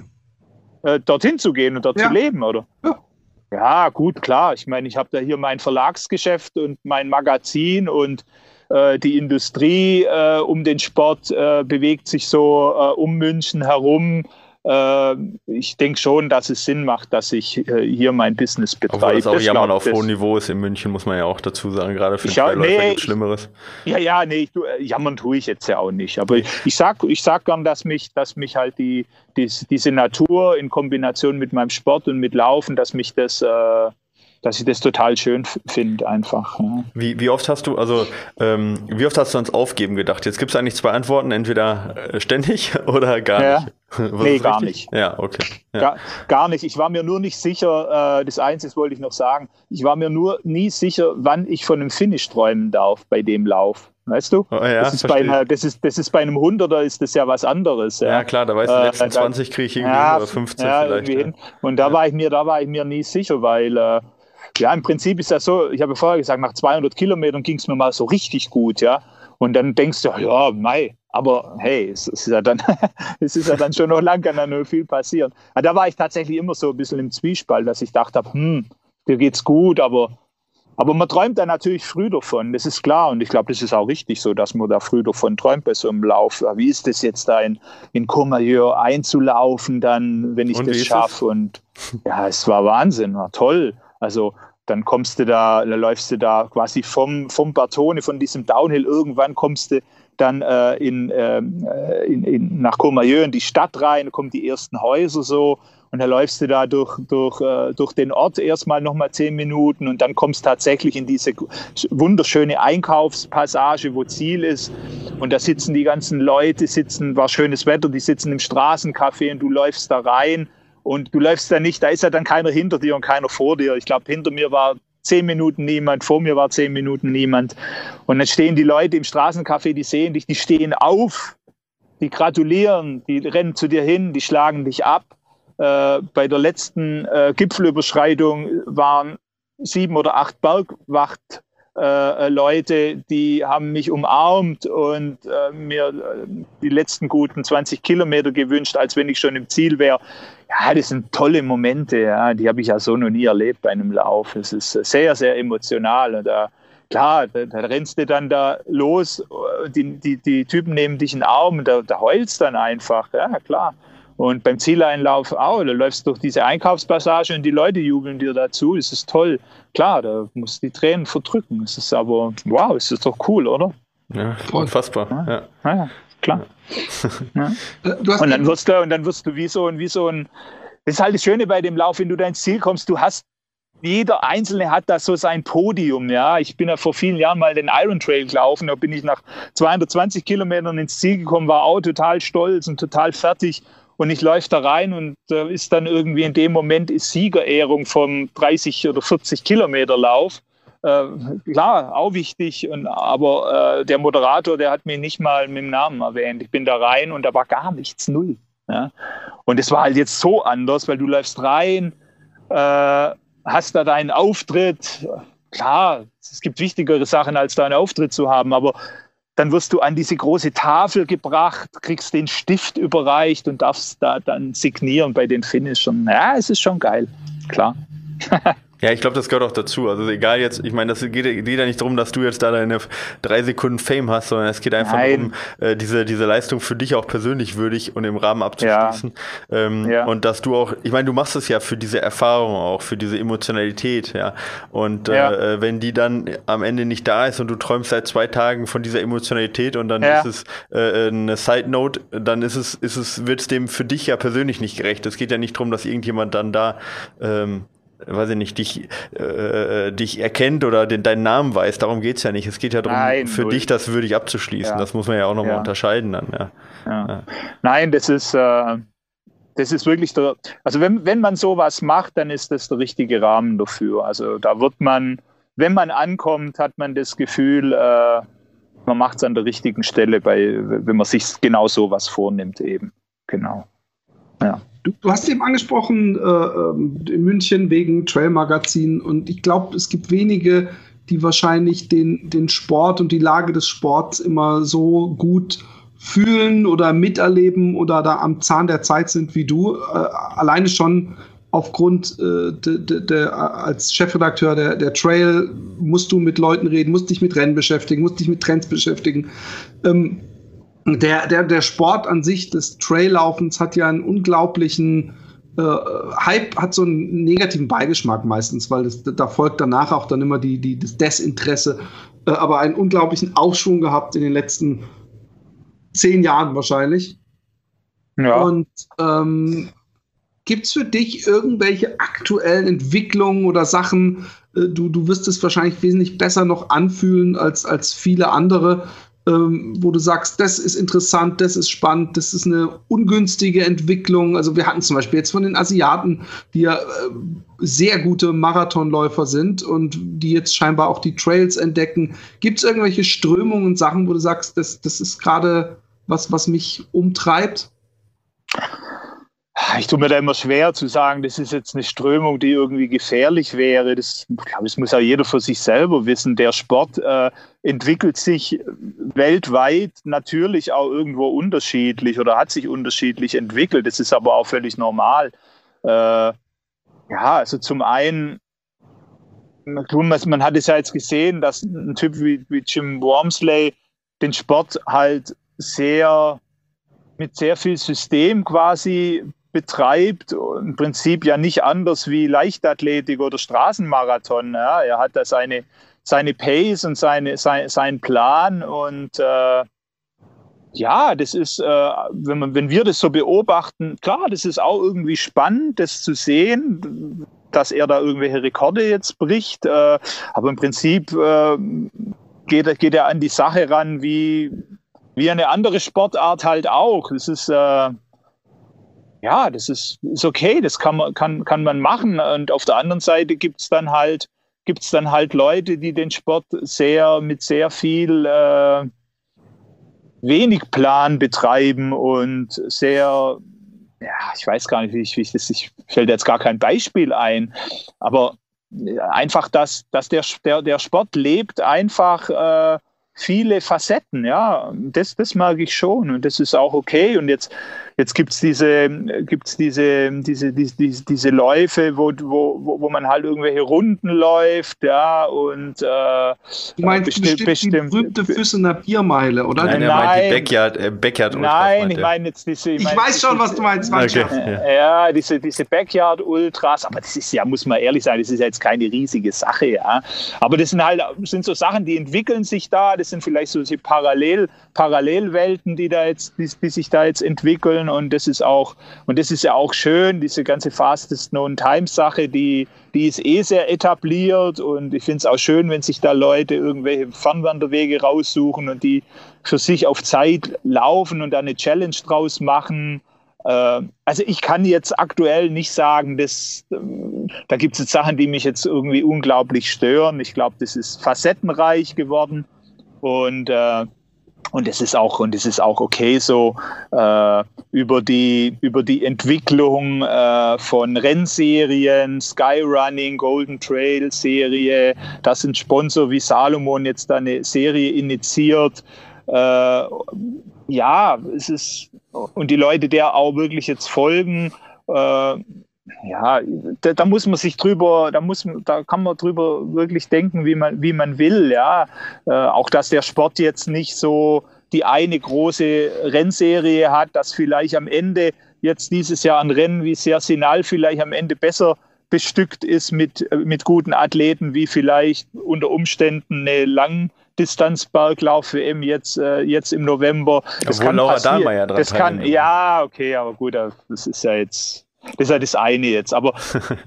Äh, dorthin zu gehen und dort ja. zu leben, oder? Ja. Ja, gut, klar. Ich meine, ich habe da hier mein Verlagsgeschäft und mein Magazin und äh, die Industrie äh, um den Sport äh, bewegt sich so äh, um München herum. Äh, ich denke schon, dass es Sinn macht, dass ich hier mein Business betreibe. Obwohl das auch das Jammern auf hohem Niveau ist in München, muss man ja auch dazu sagen, gerade für ja, nee, gibt Schlimmeres. Ja, ja, nee, du, jammern tue ich jetzt ja auch nicht. Aber ich sag, ich sag gern, dass mich, dass mich halt die, die, diese Natur in Kombination mit meinem Sport und mit Laufen, dass mich das dass ich das total schön finde einfach. Ja. Wie, wie oft hast du, also ähm, wie oft hast du ans Aufgeben gedacht? Jetzt gibt es eigentlich zwei Antworten, entweder äh, ständig oder gar ja. nicht. Was nee, gar nicht. Ja, okay. Ja. Gar, gar nicht. Ich war mir nur nicht sicher, äh, das Einzige wollte ich noch sagen, ich war mir nur nie sicher, wann ich von einem Finish träumen darf bei dem Lauf. Weißt du? Oh, ja, das, ist bei das, ist, das ist bei einem 100er ist das ja was anderes. Ja, ja klar, da weißt du, die letzten äh, 20 kriege ich irgendwie ja, hin oder 15 vielleicht. Und da war ich mir, da war ich mir nie sicher, weil äh, ja, im Prinzip ist das so, ich habe vorher gesagt, nach 200 Kilometern ging es mir mal so richtig gut, ja. Und dann denkst du, ja, mei, aber hey, es ist ja dann, es ist ja dann schon noch lang, kann da nur viel passieren. Aber da war ich tatsächlich immer so ein bisschen im Zwiespalt, dass ich dachte, hm, dir geht's gut, aber Aber man träumt da natürlich früh davon, das ist klar. Und ich glaube, das ist auch richtig so, dass man da früh davon träumt bei so einem Lauf. Wie ist das jetzt da in, in Courmayeur einzulaufen, dann, wenn ich und das schaffe? Und ja, es war Wahnsinn, war toll. Also dann kommst du da, dann läufst du da quasi vom, vom Bartone, von diesem Downhill, irgendwann kommst du dann äh, in, äh, in, in, nach Courmayeur in die Stadt rein, kommen die ersten Häuser so und dann läufst du da durch, durch, äh, durch den Ort erstmal nochmal zehn Minuten und dann kommst tatsächlich in diese wunderschöne Einkaufspassage, wo Ziel ist. Und da sitzen die ganzen Leute, sitzen, war schönes Wetter, die sitzen im Straßencafé und du läufst da rein und du läufst da nicht, da ist ja dann keiner hinter dir und keiner vor dir. Ich glaube, hinter mir war zehn Minuten niemand, vor mir war zehn Minuten niemand. Und dann stehen die Leute im Straßencafé, die sehen dich, die stehen auf, die gratulieren, die rennen zu dir hin, die schlagen dich ab. Äh, bei der letzten äh, Gipfelüberschreitung waren sieben oder acht Bergwacht äh, Leute, die haben mich umarmt und äh, mir äh, die letzten guten 20 Kilometer gewünscht, als wenn ich schon im Ziel wäre. Ja, das sind tolle Momente, ja, die habe ich ja so noch nie erlebt bei einem Lauf. Es ist sehr, sehr emotional und da klar, da, da, rennst du dann da los, die, die, die Typen nehmen dich in den Arm und da, da heulst dann einfach, ja klar. Und beim Zieleinlauf auch, da läufst du durch diese Einkaufspassage und die Leute jubeln dir dazu. Das ist toll. Klar, da musst du die Tränen verdrücken. Es ist aber, wow, es ist doch cool, oder? Ja, unfassbar. Ja, ja. ja klar. ja. Äh, und dann wirst du, und dann wirst du wie so ein, wie so ein, das ist halt das Schöne bei dem Lauf, wenn du dein Ziel kommst, du hast jeder Einzelne hat da so sein Podium. Ja, ich bin ja vor vielen Jahren mal den Iron Trail gelaufen. Da bin ich nach 220 Kilometern ins Ziel gekommen, war auch total stolz und total fertig. Und ich läufe da rein und äh, ist dann irgendwie in dem Moment ist Siegerehrung vom 30 oder 40 Kilometer Lauf. Äh, klar, auch wichtig. Und, aber äh, der Moderator, der hat mich nicht mal mit dem Namen erwähnt. Ich bin da rein und da war gar nichts, null. Ja? Und es war halt jetzt so anders, weil du läufst rein, äh, hast da deinen Auftritt. Klar, es gibt wichtigere Sachen, als da einen Auftritt zu haben, aber dann wirst du an diese große Tafel gebracht, kriegst den Stift überreicht und darfst da dann signieren bei den Finishern. Ja, es ist schon geil, klar. Ja, ich glaube, das gehört auch dazu. Also egal jetzt, ich meine, das geht, geht ja nicht darum, dass du jetzt da deine drei Sekunden Fame hast, sondern es geht einfach Nein. darum, äh, diese, diese Leistung für dich auch persönlich würdig und im Rahmen abzuschließen. Ja. Ähm, ja. Und dass du auch, ich meine, du machst es ja für diese Erfahrung auch, für diese Emotionalität, ja. Und ja. Äh, wenn die dann am Ende nicht da ist und du träumst seit zwei Tagen von dieser Emotionalität und dann ist es äh, eine Side Note, dann ist es, ist es, wird es dem für dich ja persönlich nicht gerecht. Es geht ja nicht darum, dass irgendjemand dann da ähm, weiß ich nicht, dich, äh, dich erkennt oder den, deinen Namen weiß. Darum geht es ja nicht. Es geht ja darum, Nein, für null. dich das würdig abzuschließen. Ja. Das muss man ja auch nochmal ja. unterscheiden dann. Ja. ja. Nein, das ist, äh, das ist wirklich der, also wenn, wenn man sowas macht, dann ist das der richtige Rahmen dafür. Also da wird man, wenn man ankommt, hat man das Gefühl, äh, man macht es an der richtigen Stelle, bei, wenn man sich genau sowas vornimmt eben. Genau. Ja. Du, du hast eben angesprochen, äh, ähm, in München wegen Trail Magazin und ich glaube, es gibt wenige, die wahrscheinlich den, den Sport und die Lage des Sports immer so gut fühlen oder miterleben oder da am Zahn der Zeit sind wie du. Äh, alleine schon aufgrund äh, de, de, de, als Chefredakteur der, der Trail musst du mit Leuten reden, musst dich mit Rennen beschäftigen, musst dich mit Trends beschäftigen. Ähm, der, der, der Sport an sich des Traillaufens hat ja einen unglaublichen äh, Hype, hat so einen negativen Beigeschmack meistens, weil das, da folgt danach auch dann immer die, die, das Desinteresse, äh, aber einen unglaublichen Aufschwung gehabt in den letzten zehn Jahren wahrscheinlich. Ja. Und ähm, gibt es für dich irgendwelche aktuellen Entwicklungen oder Sachen, äh, du, du wirst es wahrscheinlich wesentlich besser noch anfühlen als, als viele andere, ähm, wo du sagst, das ist interessant, das ist spannend, das ist eine ungünstige Entwicklung. Also wir hatten zum Beispiel jetzt von den Asiaten, die ja äh, sehr gute Marathonläufer sind und die jetzt scheinbar auch die Trails entdecken. Gibt es irgendwelche Strömungen und Sachen, wo du sagst, das, das ist gerade was, was mich umtreibt? Ich tue mir da immer schwer zu sagen, das ist jetzt eine Strömung, die irgendwie gefährlich wäre. Das, ich glaube, das muss ja jeder für sich selber wissen. Der Sport äh, entwickelt sich weltweit natürlich auch irgendwo unterschiedlich oder hat sich unterschiedlich entwickelt. Das ist aber auch völlig normal. Äh, ja, also zum einen man hat es ja jetzt gesehen, dass ein Typ wie, wie Jim Wormsley den Sport halt sehr mit sehr viel System quasi betreibt. Im Prinzip ja nicht anders wie Leichtathletik oder Straßenmarathon. Ja. Er hat da seine, seine Pace und seine, sein, seinen Plan und äh, ja, das ist, äh, wenn, man, wenn wir das so beobachten, klar, das ist auch irgendwie spannend, das zu sehen, dass er da irgendwelche Rekorde jetzt bricht. Äh, aber im Prinzip äh, geht, geht er an die Sache ran wie, wie eine andere Sportart halt auch. Das ist, äh, ja, das ist, ist okay, das kann man, kann, kann man machen. Und auf der anderen Seite gibt es dann halt, gibt's dann halt Leute, die den Sport sehr mit sehr viel äh, wenig Plan betreiben und sehr, ja, ich weiß gar nicht, wie ich, wie ich das, ich fällt jetzt gar kein Beispiel ein, aber einfach, dass, dass der, der, der Sport lebt einfach äh, viele Facetten, ja, das, das mag ich schon und das ist auch okay und jetzt Jetzt gibt es diese, gibt's diese, diese, diese, diese Läufe, wo, wo, wo man halt irgendwelche Runden läuft, ja, und äh, Du meinst besti bestimmt, bestimmt die berühmte Füssener Biermeile, oder? Nein, er meint die Backyard, äh, Backyard Ultras. Nein, ich meine jetzt diese. Ich, ich weiß schon, was du meinst. Okay, ja. ja, diese, diese Backyard Ultras, aber das ist ja, muss man ehrlich sein, das ist jetzt keine riesige Sache, ja. Aber das sind halt, sind so Sachen, die entwickeln sich da, das sind vielleicht so Parallel, Parallelwelten, die da jetzt, die, die sich da jetzt entwickeln Und das ist auch, und das ist ja auch schön, diese ganze Fastest Known Time Sache, die, die ist eh sehr etabliert. Und ich finde es auch schön, wenn sich da Leute irgendwelche Fernwanderwege raussuchen und die für sich auf Zeit laufen und da eine Challenge draus machen. Äh, also ich kann jetzt aktuell nicht sagen, dass, da gibt es jetzt Sachen, die mich jetzt irgendwie unglaublich stören. Ich glaube, das ist facettenreich geworden. Und äh, und es ist auch und es ist auch okay so äh, über die über die Entwicklung äh, von Rennserien, Skyrunning, Golden Trail Serie, dass ein Sponsor wie Salomon jetzt da eine Serie initiiert. Äh, ja, es ist und die Leute, der auch wirklich jetzt folgen, äh, ja, da, da, muss man sich drüber, da muss, da kann man drüber wirklich denken, wie man, wie man will, ja. Äh, auch dass der Sport jetzt nicht so die eine große Rennserie hat, dass vielleicht am Ende jetzt dieses Jahr ein Rennen wie Sersinal vielleicht am Ende besser bestückt ist mit, mit guten Athleten, wie vielleicht unter Umständen eine Langdistanzberglauf-WM jetzt, äh, jetzt im November. Das Obwohl kann Laura Dahlmeier dran das kann, Ja, okay, aber gut, das ist ja jetzt das ist ja das eine jetzt. Aber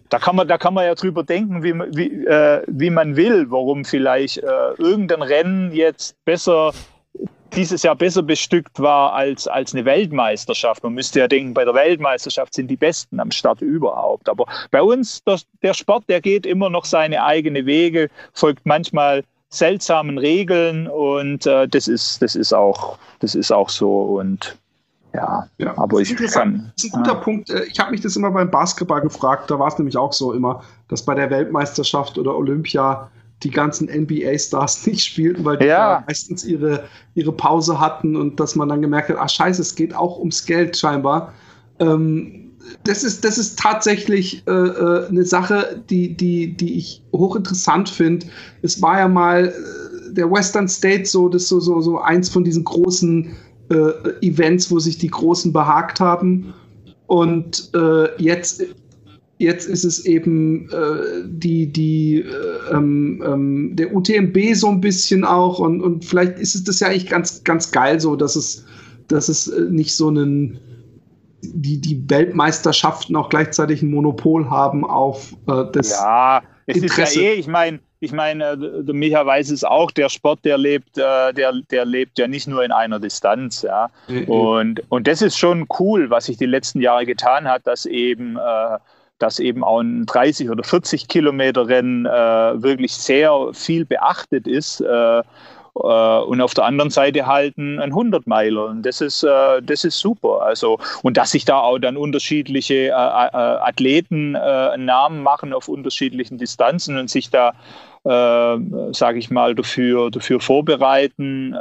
da kann man, da kann man ja drüber denken, wie, wie, äh, wie man will, warum vielleicht äh, irgendein Rennen jetzt besser dieses Jahr besser bestückt war als, als eine Weltmeisterschaft. Man müsste ja denken, bei der Weltmeisterschaft sind die Besten am Start überhaupt. Aber bei uns, der, der Sport, der geht immer noch seine eigene Wege, folgt manchmal seltsamen Regeln und äh, das, ist, das, ist auch, das ist auch so. Und ja, ja aber ich kann. Das ist ein guter ja. Punkt. Äh, ich habe mich das immer beim Basketball gefragt. Da war es nämlich auch so immer, dass bei der Weltmeisterschaft oder Olympia die ganzen NBA-Stars nicht spielten, weil die ja. meistens ihre, ihre Pause hatten und dass man dann gemerkt hat, ach scheiße, es geht auch ums Geld scheinbar. Ähm, das, ist, das ist tatsächlich äh, äh eine Sache, die, die, die ich hochinteressant finde. Es war ja mal äh, der Western State so, das so, so, so eins von diesen großen äh, Events, wo sich die Großen behagt haben. Und äh, jetzt, jetzt ist es eben äh, die, die, äh, ähm, ähm, der UTMB so ein bisschen auch. Und, und vielleicht ist es das ja eigentlich ganz, ganz geil so, dass es, dass es äh, nicht so einen die, die Weltmeisterschaften auch gleichzeitig ein Monopol haben auf äh, das. Ja, es Interesse. ist ja eh, ich meine, ich meine, der Micha weiß es auch, der Sport, der lebt, äh, der, der lebt ja nicht nur in einer Distanz, ja. Mhm. Und, und das ist schon cool, was sich die letzten Jahre getan hat, dass eben, äh, dass eben auch ein 30 oder 40 Kilometer Rennen äh, wirklich sehr viel beachtet ist. Äh, und auf der anderen Seite halt ein 100 Meiler. Und das ist, das ist super. Also, und dass sich da auch dann unterschiedliche Athleten einen Namen machen auf unterschiedlichen Distanzen und sich da, sage ich mal, dafür, dafür vorbereiten.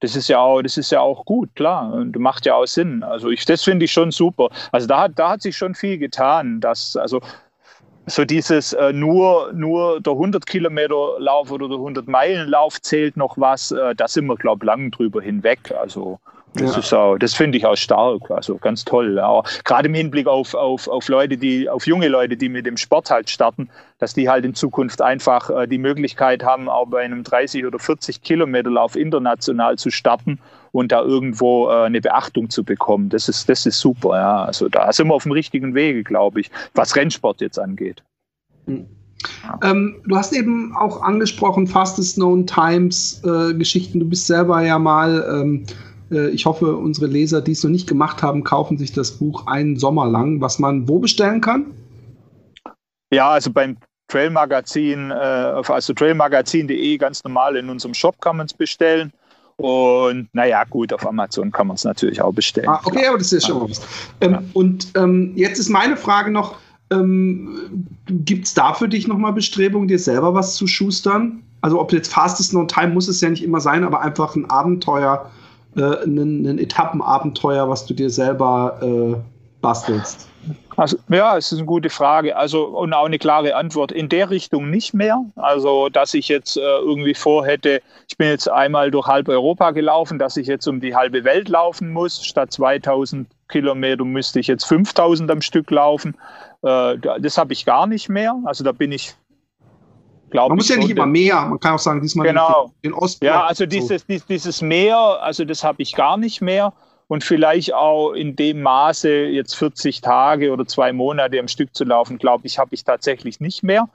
das ist ja auch, das ist ja auch gut, klar. Und macht ja auch Sinn. Also ich, das finde ich schon super. Also da hat, da hat sich schon viel getan. Dass, also so dieses äh, nur, nur der 100 Kilometer Lauf oder der 100 Meilen Lauf zählt noch was, äh, da sind wir, glaube ich, lang drüber hinweg. Also das, ja. ist auch, das finde ich auch stark, also ganz toll. Ja. Gerade im Hinblick auf, auf, auf Leute, die, auf junge Leute, die mit dem Sport halt starten, dass die halt in Zukunft einfach äh, die Möglichkeit haben, auch bei einem 30 oder 40 Kilometer Lauf international zu starten und da irgendwo äh, eine Beachtung zu bekommen. Das ist, das ist super, ja. Also da sind wir auf dem richtigen Wege, glaube ich, was Rennsport jetzt angeht. Mhm. Ähm, du hast eben auch angesprochen, Fastest Known Times äh, Geschichten. Du bist selber ja mal, ähm, äh, ich hoffe, unsere Leser, die es noch nicht gemacht haben, kaufen sich das Buch einen Sommer lang, was man wo bestellen kann? Ja, also beim Trailmagazin, äh, also trailmagazin.de ganz normal in unserem Shop kann man es bestellen. Und naja, gut, auf Amazon kann man es natürlich auch bestellen. Ah, okay, aber das ist ja schon was. Ähm, ja. Und ähm, jetzt ist meine Frage noch, ähm, Gibt es da für dich nochmal Bestrebungen, dir selber was zu schustern? Also ob jetzt Fastest No Time muss es ja nicht immer sein, aber einfach ein Abenteuer, äh, ein, ein Etappenabenteuer, was du dir selber äh, bastelst. Also, ja, es ist eine gute Frage. Also, und auch eine klare Antwort. In der Richtung nicht mehr. Also, dass ich jetzt äh, irgendwie vorhätte, ich bin jetzt einmal durch halb Europa gelaufen, dass ich jetzt um die halbe Welt laufen muss. Statt 2000 Kilometer müsste ich jetzt 5000 am Stück laufen. Äh, das habe ich gar nicht mehr. Also, da bin ich man muss ja nicht immer mehr, man kann auch sagen, diesmal genau. den Osten. Ja, also dieses, so. dieses Meer, also das habe ich gar nicht mehr und vielleicht auch in dem Maße jetzt 40 Tage oder zwei Monate am Stück zu laufen, glaube ich, habe ich tatsächlich nicht mehr.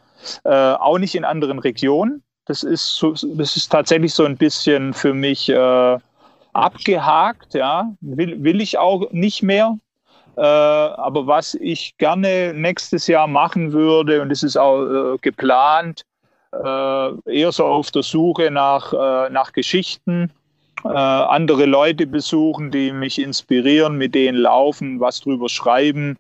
Äh, auch nicht in anderen Regionen. Das ist, so, das ist tatsächlich so ein bisschen für mich äh, abgehakt. Ja, will, will ich auch nicht mehr. Äh, aber was ich gerne nächstes Jahr machen würde, und das ist auch äh, geplant, eher so auf der Suche nach, äh, nach Geschichten äh, andere Leute besuchen, die mich inspirieren, mit denen laufen, was drüber schreiben,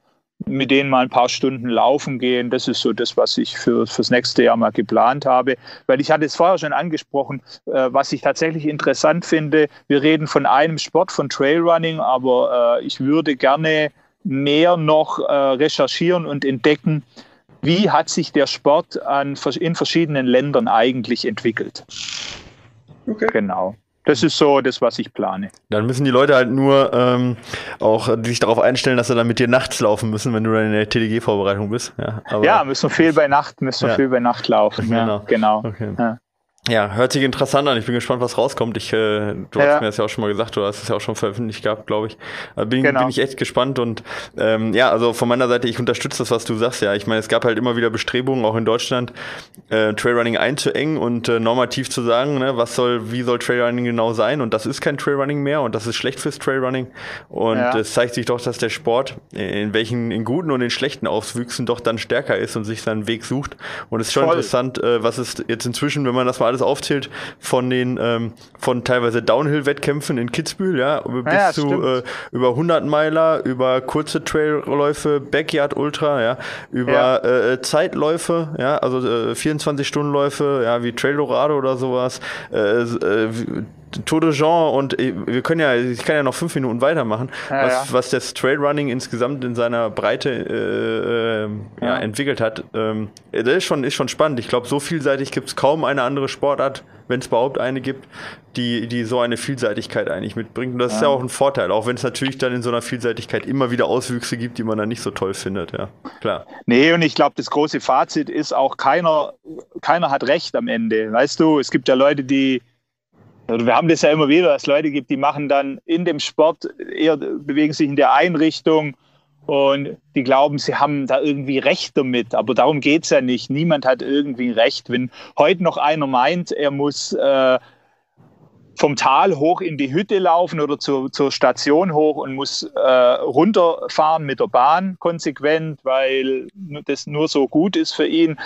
mit denen mal ein paar Stunden laufen gehen. Das ist so das, was ich für fürs nächste Jahr mal geplant habe. Weil ich hatte es vorher schon angesprochen, äh, was ich tatsächlich interessant finde. Wir reden von einem Sport, von Trailrunning, aber äh, ich würde gerne mehr noch äh, recherchieren und entdecken, wie hat sich der Sport an, in verschiedenen Ländern eigentlich entwickelt. Okay. Genau. Das ist so das, was ich plane. Dann müssen die Leute halt nur ähm, auch sich darauf einstellen, dass sie dann mit dir nachts laufen müssen, wenn du dann in der TDG-Vorbereitung bist. Ja, aber, ja, müssen viel bei Nacht, müssen ja. viel bei Nacht laufen. Genau. Ja, genau. Okay. Ja. Ja, hört sich interessant an. Ich bin gespannt, was rauskommt. Ich, äh, du ja. hast mir das ja auch schon mal gesagt, du hast es ja auch schon veröffentlicht gehabt, glaube ich. Also bin, genau. bin ich echt gespannt und ähm, ja, also von meiner Seite, ich unterstütze das, was du sagst. Ja, ich meine, es gab halt immer wieder Bestrebungen, auch in Deutschland, äh, Trailrunning einzuengen und äh, normativ zu sagen, ne, was soll, wie soll Trailrunning genau sein? Und das ist kein Trailrunning mehr und das ist schlecht fürs Trailrunning. Und ja. es zeigt sich doch, dass der Sport in welchen, in guten und in schlechten Auswüchsen doch dann stärker ist und sich seinen Weg sucht. Und es ist schon Voll. interessant, äh, was ist jetzt inzwischen, wenn man das mal alles aufzählt, von den von von teilweise Downhill-Wettkämpfen in Kitzbühel, ja, bis ja, zu äh, über 100 Meiler, über kurze Trailläufe, Backyard Ultra, ja, über ja. Äh, Zeitläufe, ja, also äh, 24-Stunden-Läufe, ja, wie Trail Dorado oder sowas, äh, äh Tour de Jean und äh, wir können ja, ich kann ja noch fünf Minuten weitermachen, ja, was, ja. was das Trailrunning insgesamt in seiner Breite äh, äh, ja. entwickelt hat. Ähm, das ist schon, ist schon spannend. Ich glaube, so vielseitig gibt es kaum eine andere Sportart, wenn es überhaupt eine gibt, die, die so eine Vielseitigkeit eigentlich mitbringt. Und das ist ja auch ein Vorteil, auch wenn es natürlich dann in so einer Vielseitigkeit immer wieder Auswüchse gibt, die man dann nicht so toll findet, ja. Klar. Nee, und ich glaube, das große Fazit ist auch, keiner, keiner hat recht am Ende. Weißt du, es gibt ja Leute, die wir haben das ja immer wieder, dass es Leute gibt, die machen dann in dem Sport eher, bewegen sich in der Einrichtung und die glauben, sie haben da irgendwie Recht damit. Aber darum geht es ja nicht. Niemand hat irgendwie Recht. Wenn heute noch einer meint, er muss äh, vom Tal hoch in die Hütte laufen oder zur, zur Station hoch und muss äh, runterfahren mit der Bahn konsequent, weil das nur so gut ist für ihn,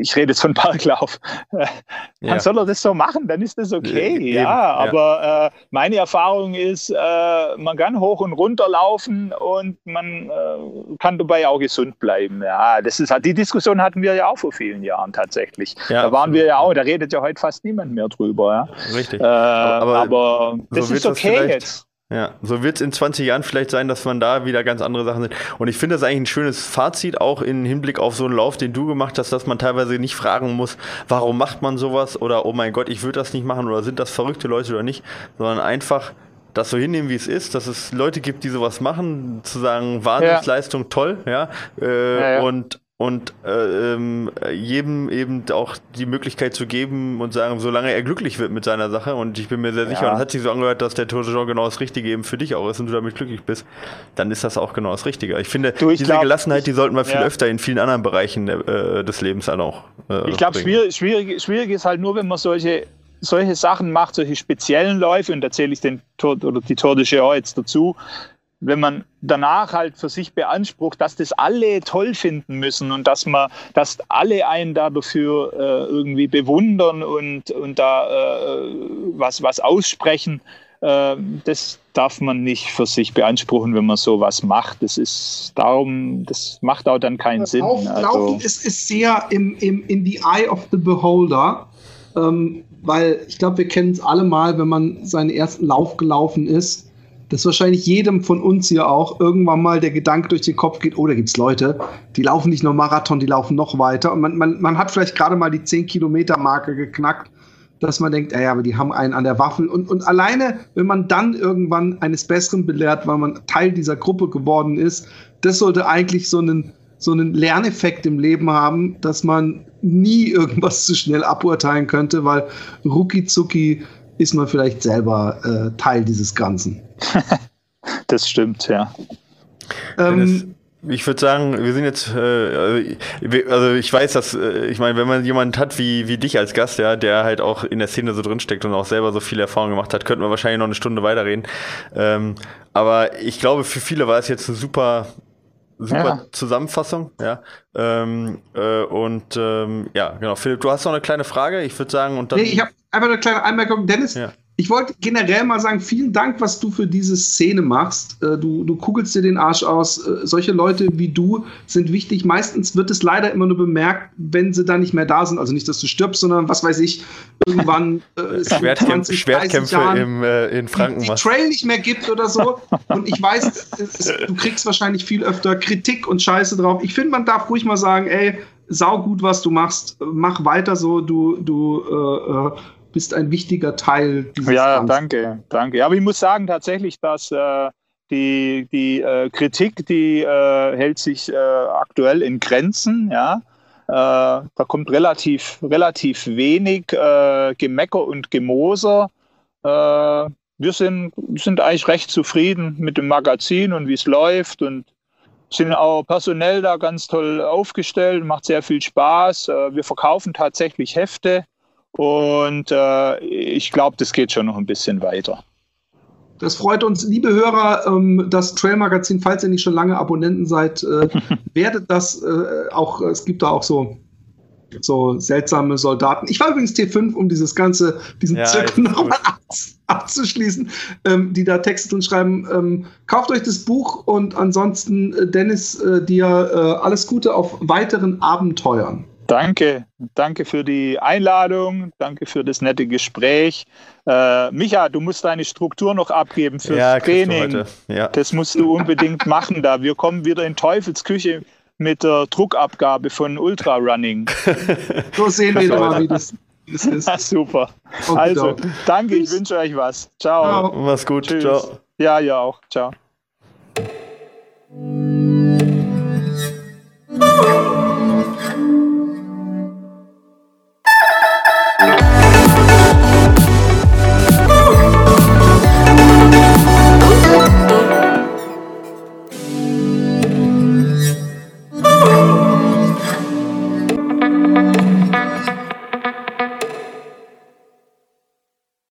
ich rede jetzt von Parklauf, dann ja. soll er das so machen, dann ist das okay. Eben, ja, aber äh, meine Erfahrung ist, äh, man kann hoch und runter laufen und man äh, kann dabei auch gesund bleiben. Ja, das ist halt, die Diskussion hatten wir ja auch vor vielen Jahren tatsächlich. Ja, da waren wir ja auch, da redet ja heute fast niemand mehr drüber. Ja. Richtig. Äh, aber, aber, das so ist okay jetzt. Ja, so wird es in 20 Jahren vielleicht sein, dass man da wieder ganz andere Sachen sind. Und ich finde das eigentlich ein schönes Fazit, auch im Hinblick auf so einen Lauf, den du gemacht hast, dass man teilweise nicht fragen muss, warum macht man sowas oder oh mein Gott, ich würde das nicht machen oder sind das verrückte Leute oder nicht, sondern einfach das so hinnehmen, wie es ist, dass es Leute gibt, die sowas machen, zu sagen, Wahnsinnsleistung, ja. toll, ja, äh, ja, ja. und und äh, ähm, jedem eben auch die Möglichkeit zu geben und sagen, solange er glücklich wird mit seiner Sache und ich bin mir sehr sicher ja. und hat sich so angehört, dass der Tour de Jean genau das Richtige eben für dich auch ist und du damit glücklich bist, dann ist das auch genau das Richtige. Ich finde, du, ich diese glaub, Gelassenheit, die sollten wir viel ja. öfter in vielen anderen Bereichen äh, des Lebens dann auch. Äh, ich glaube, schwierig, schwierig, schwierig ist halt nur, wenn man solche solche Sachen macht, solche speziellen Läufe, und da zähle ich den Tour oder die Tour de Géant jetzt dazu, wenn man danach halt für sich beansprucht, dass das alle toll finden müssen und dass man, dass alle einen da dafür äh, irgendwie bewundern und, und da äh, was, was aussprechen, äh, das darf man nicht für sich beanspruchen, wenn man sowas macht. Das ist darum, das macht auch dann keinen Sinn. Auflaufen also, ist, ist sehr im, im, in the eye of the beholder. Ähm, weil ich glaube, wir kennen es alle mal, wenn man seinen ersten Lauf gelaufen ist dass wahrscheinlich jedem von uns hier auch irgendwann mal der Gedanke durch den Kopf geht, oh, da gibt es Leute, die laufen nicht nur Marathon, die laufen noch weiter. Und man, man, man hat vielleicht gerade mal die 10-Kilometer-Marke geknackt, dass man denkt, ja, aber die haben einen an der Waffel. Und, und alleine, wenn man dann irgendwann eines Besseren belehrt, weil man Teil dieser Gruppe geworden ist, das sollte eigentlich so einen, so einen Lerneffekt im Leben haben, dass man nie irgendwas zu schnell aburteilen könnte, weil rucki zucki ist man vielleicht selber äh, Teil dieses Ganzen. das stimmt, ja. Ähm, ich würde sagen, wir sind jetzt, äh, also ich weiß, dass, äh, ich meine, wenn man jemanden hat wie, wie dich als Gast, ja, der halt auch in der Szene so drinsteckt und auch selber so viel Erfahrung gemacht hat, könnten wir wahrscheinlich noch eine Stunde weiterreden. Ähm, aber ich glaube, für viele war es jetzt eine super super ja. Zusammenfassung, ja. Ähm, äh, und ähm, ja, genau. Philipp, du hast noch eine kleine Frage, ich würde sagen, und dann. Nee, ich habe einfach eine kleine Anmerkung. Dennis, ja. Ich wollte generell mal sagen, vielen Dank, was du für diese Szene machst. Äh, du, du kugelst dir den Arsch aus. Äh, solche Leute wie du sind wichtig. Meistens wird es leider immer nur bemerkt, wenn sie dann nicht mehr da sind. Also nicht, dass du stirbst, sondern was weiß ich, irgendwann äh, Schwertkämpf 20, Schwertkämpfe Jahren, im, äh, in Franken. Die, die Trail nicht mehr gibt oder so. Und ich weiß, es, du kriegst wahrscheinlich viel öfter Kritik und Scheiße drauf. Ich finde, man darf ruhig mal sagen, ey, sau gut, was du machst. Mach weiter so. Du, du, äh, äh bist ein wichtiger Teil dieses Ja, Ganzen. danke, danke. Aber ich muss sagen tatsächlich, dass äh, die, die äh, Kritik, die äh, hält sich äh, aktuell in Grenzen, ja. Äh, da kommt relativ, relativ wenig äh, Gemecker und Gemoser. wir sind, sind eigentlich recht zufrieden mit dem Magazin und wie es läuft und sind auch personell da ganz toll aufgestellt, macht sehr viel Spaß. wir verkaufen tatsächlich Hefte. Und äh, ich glaube, das geht schon noch ein bisschen weiter. Das freut uns, liebe Hörer, ähm, das Trail Magazin, falls ihr nicht schon lange Abonnenten seid, äh, werdet das äh, auch, es gibt da auch so, so seltsame Soldaten. Ich war übrigens T5, um dieses ganze, diesen ja, Zirkel nochmal abzuschließen, ähm, die da Texte drin schreiben. Ähm, kauft euch das Buch und ansonsten, äh, Dennis, äh, dir äh, alles Gute auf weiteren Abenteuern. Danke, danke für die Einladung, danke für das nette Gespräch. Äh, Micha, du musst deine Struktur noch abgeben fürs ja, Training. Ja. Das musst du unbedingt machen da. Wir kommen wieder in Teufelsküche mit der Druckabgabe von Ultra Running. so sehen wir mal, wie das, das ist. Na, super. Also, danke, ich wünsche euch was. Ciao. ciao. Mach's gut. Tschüss. Ciao. Ja, ja auch. Ciao.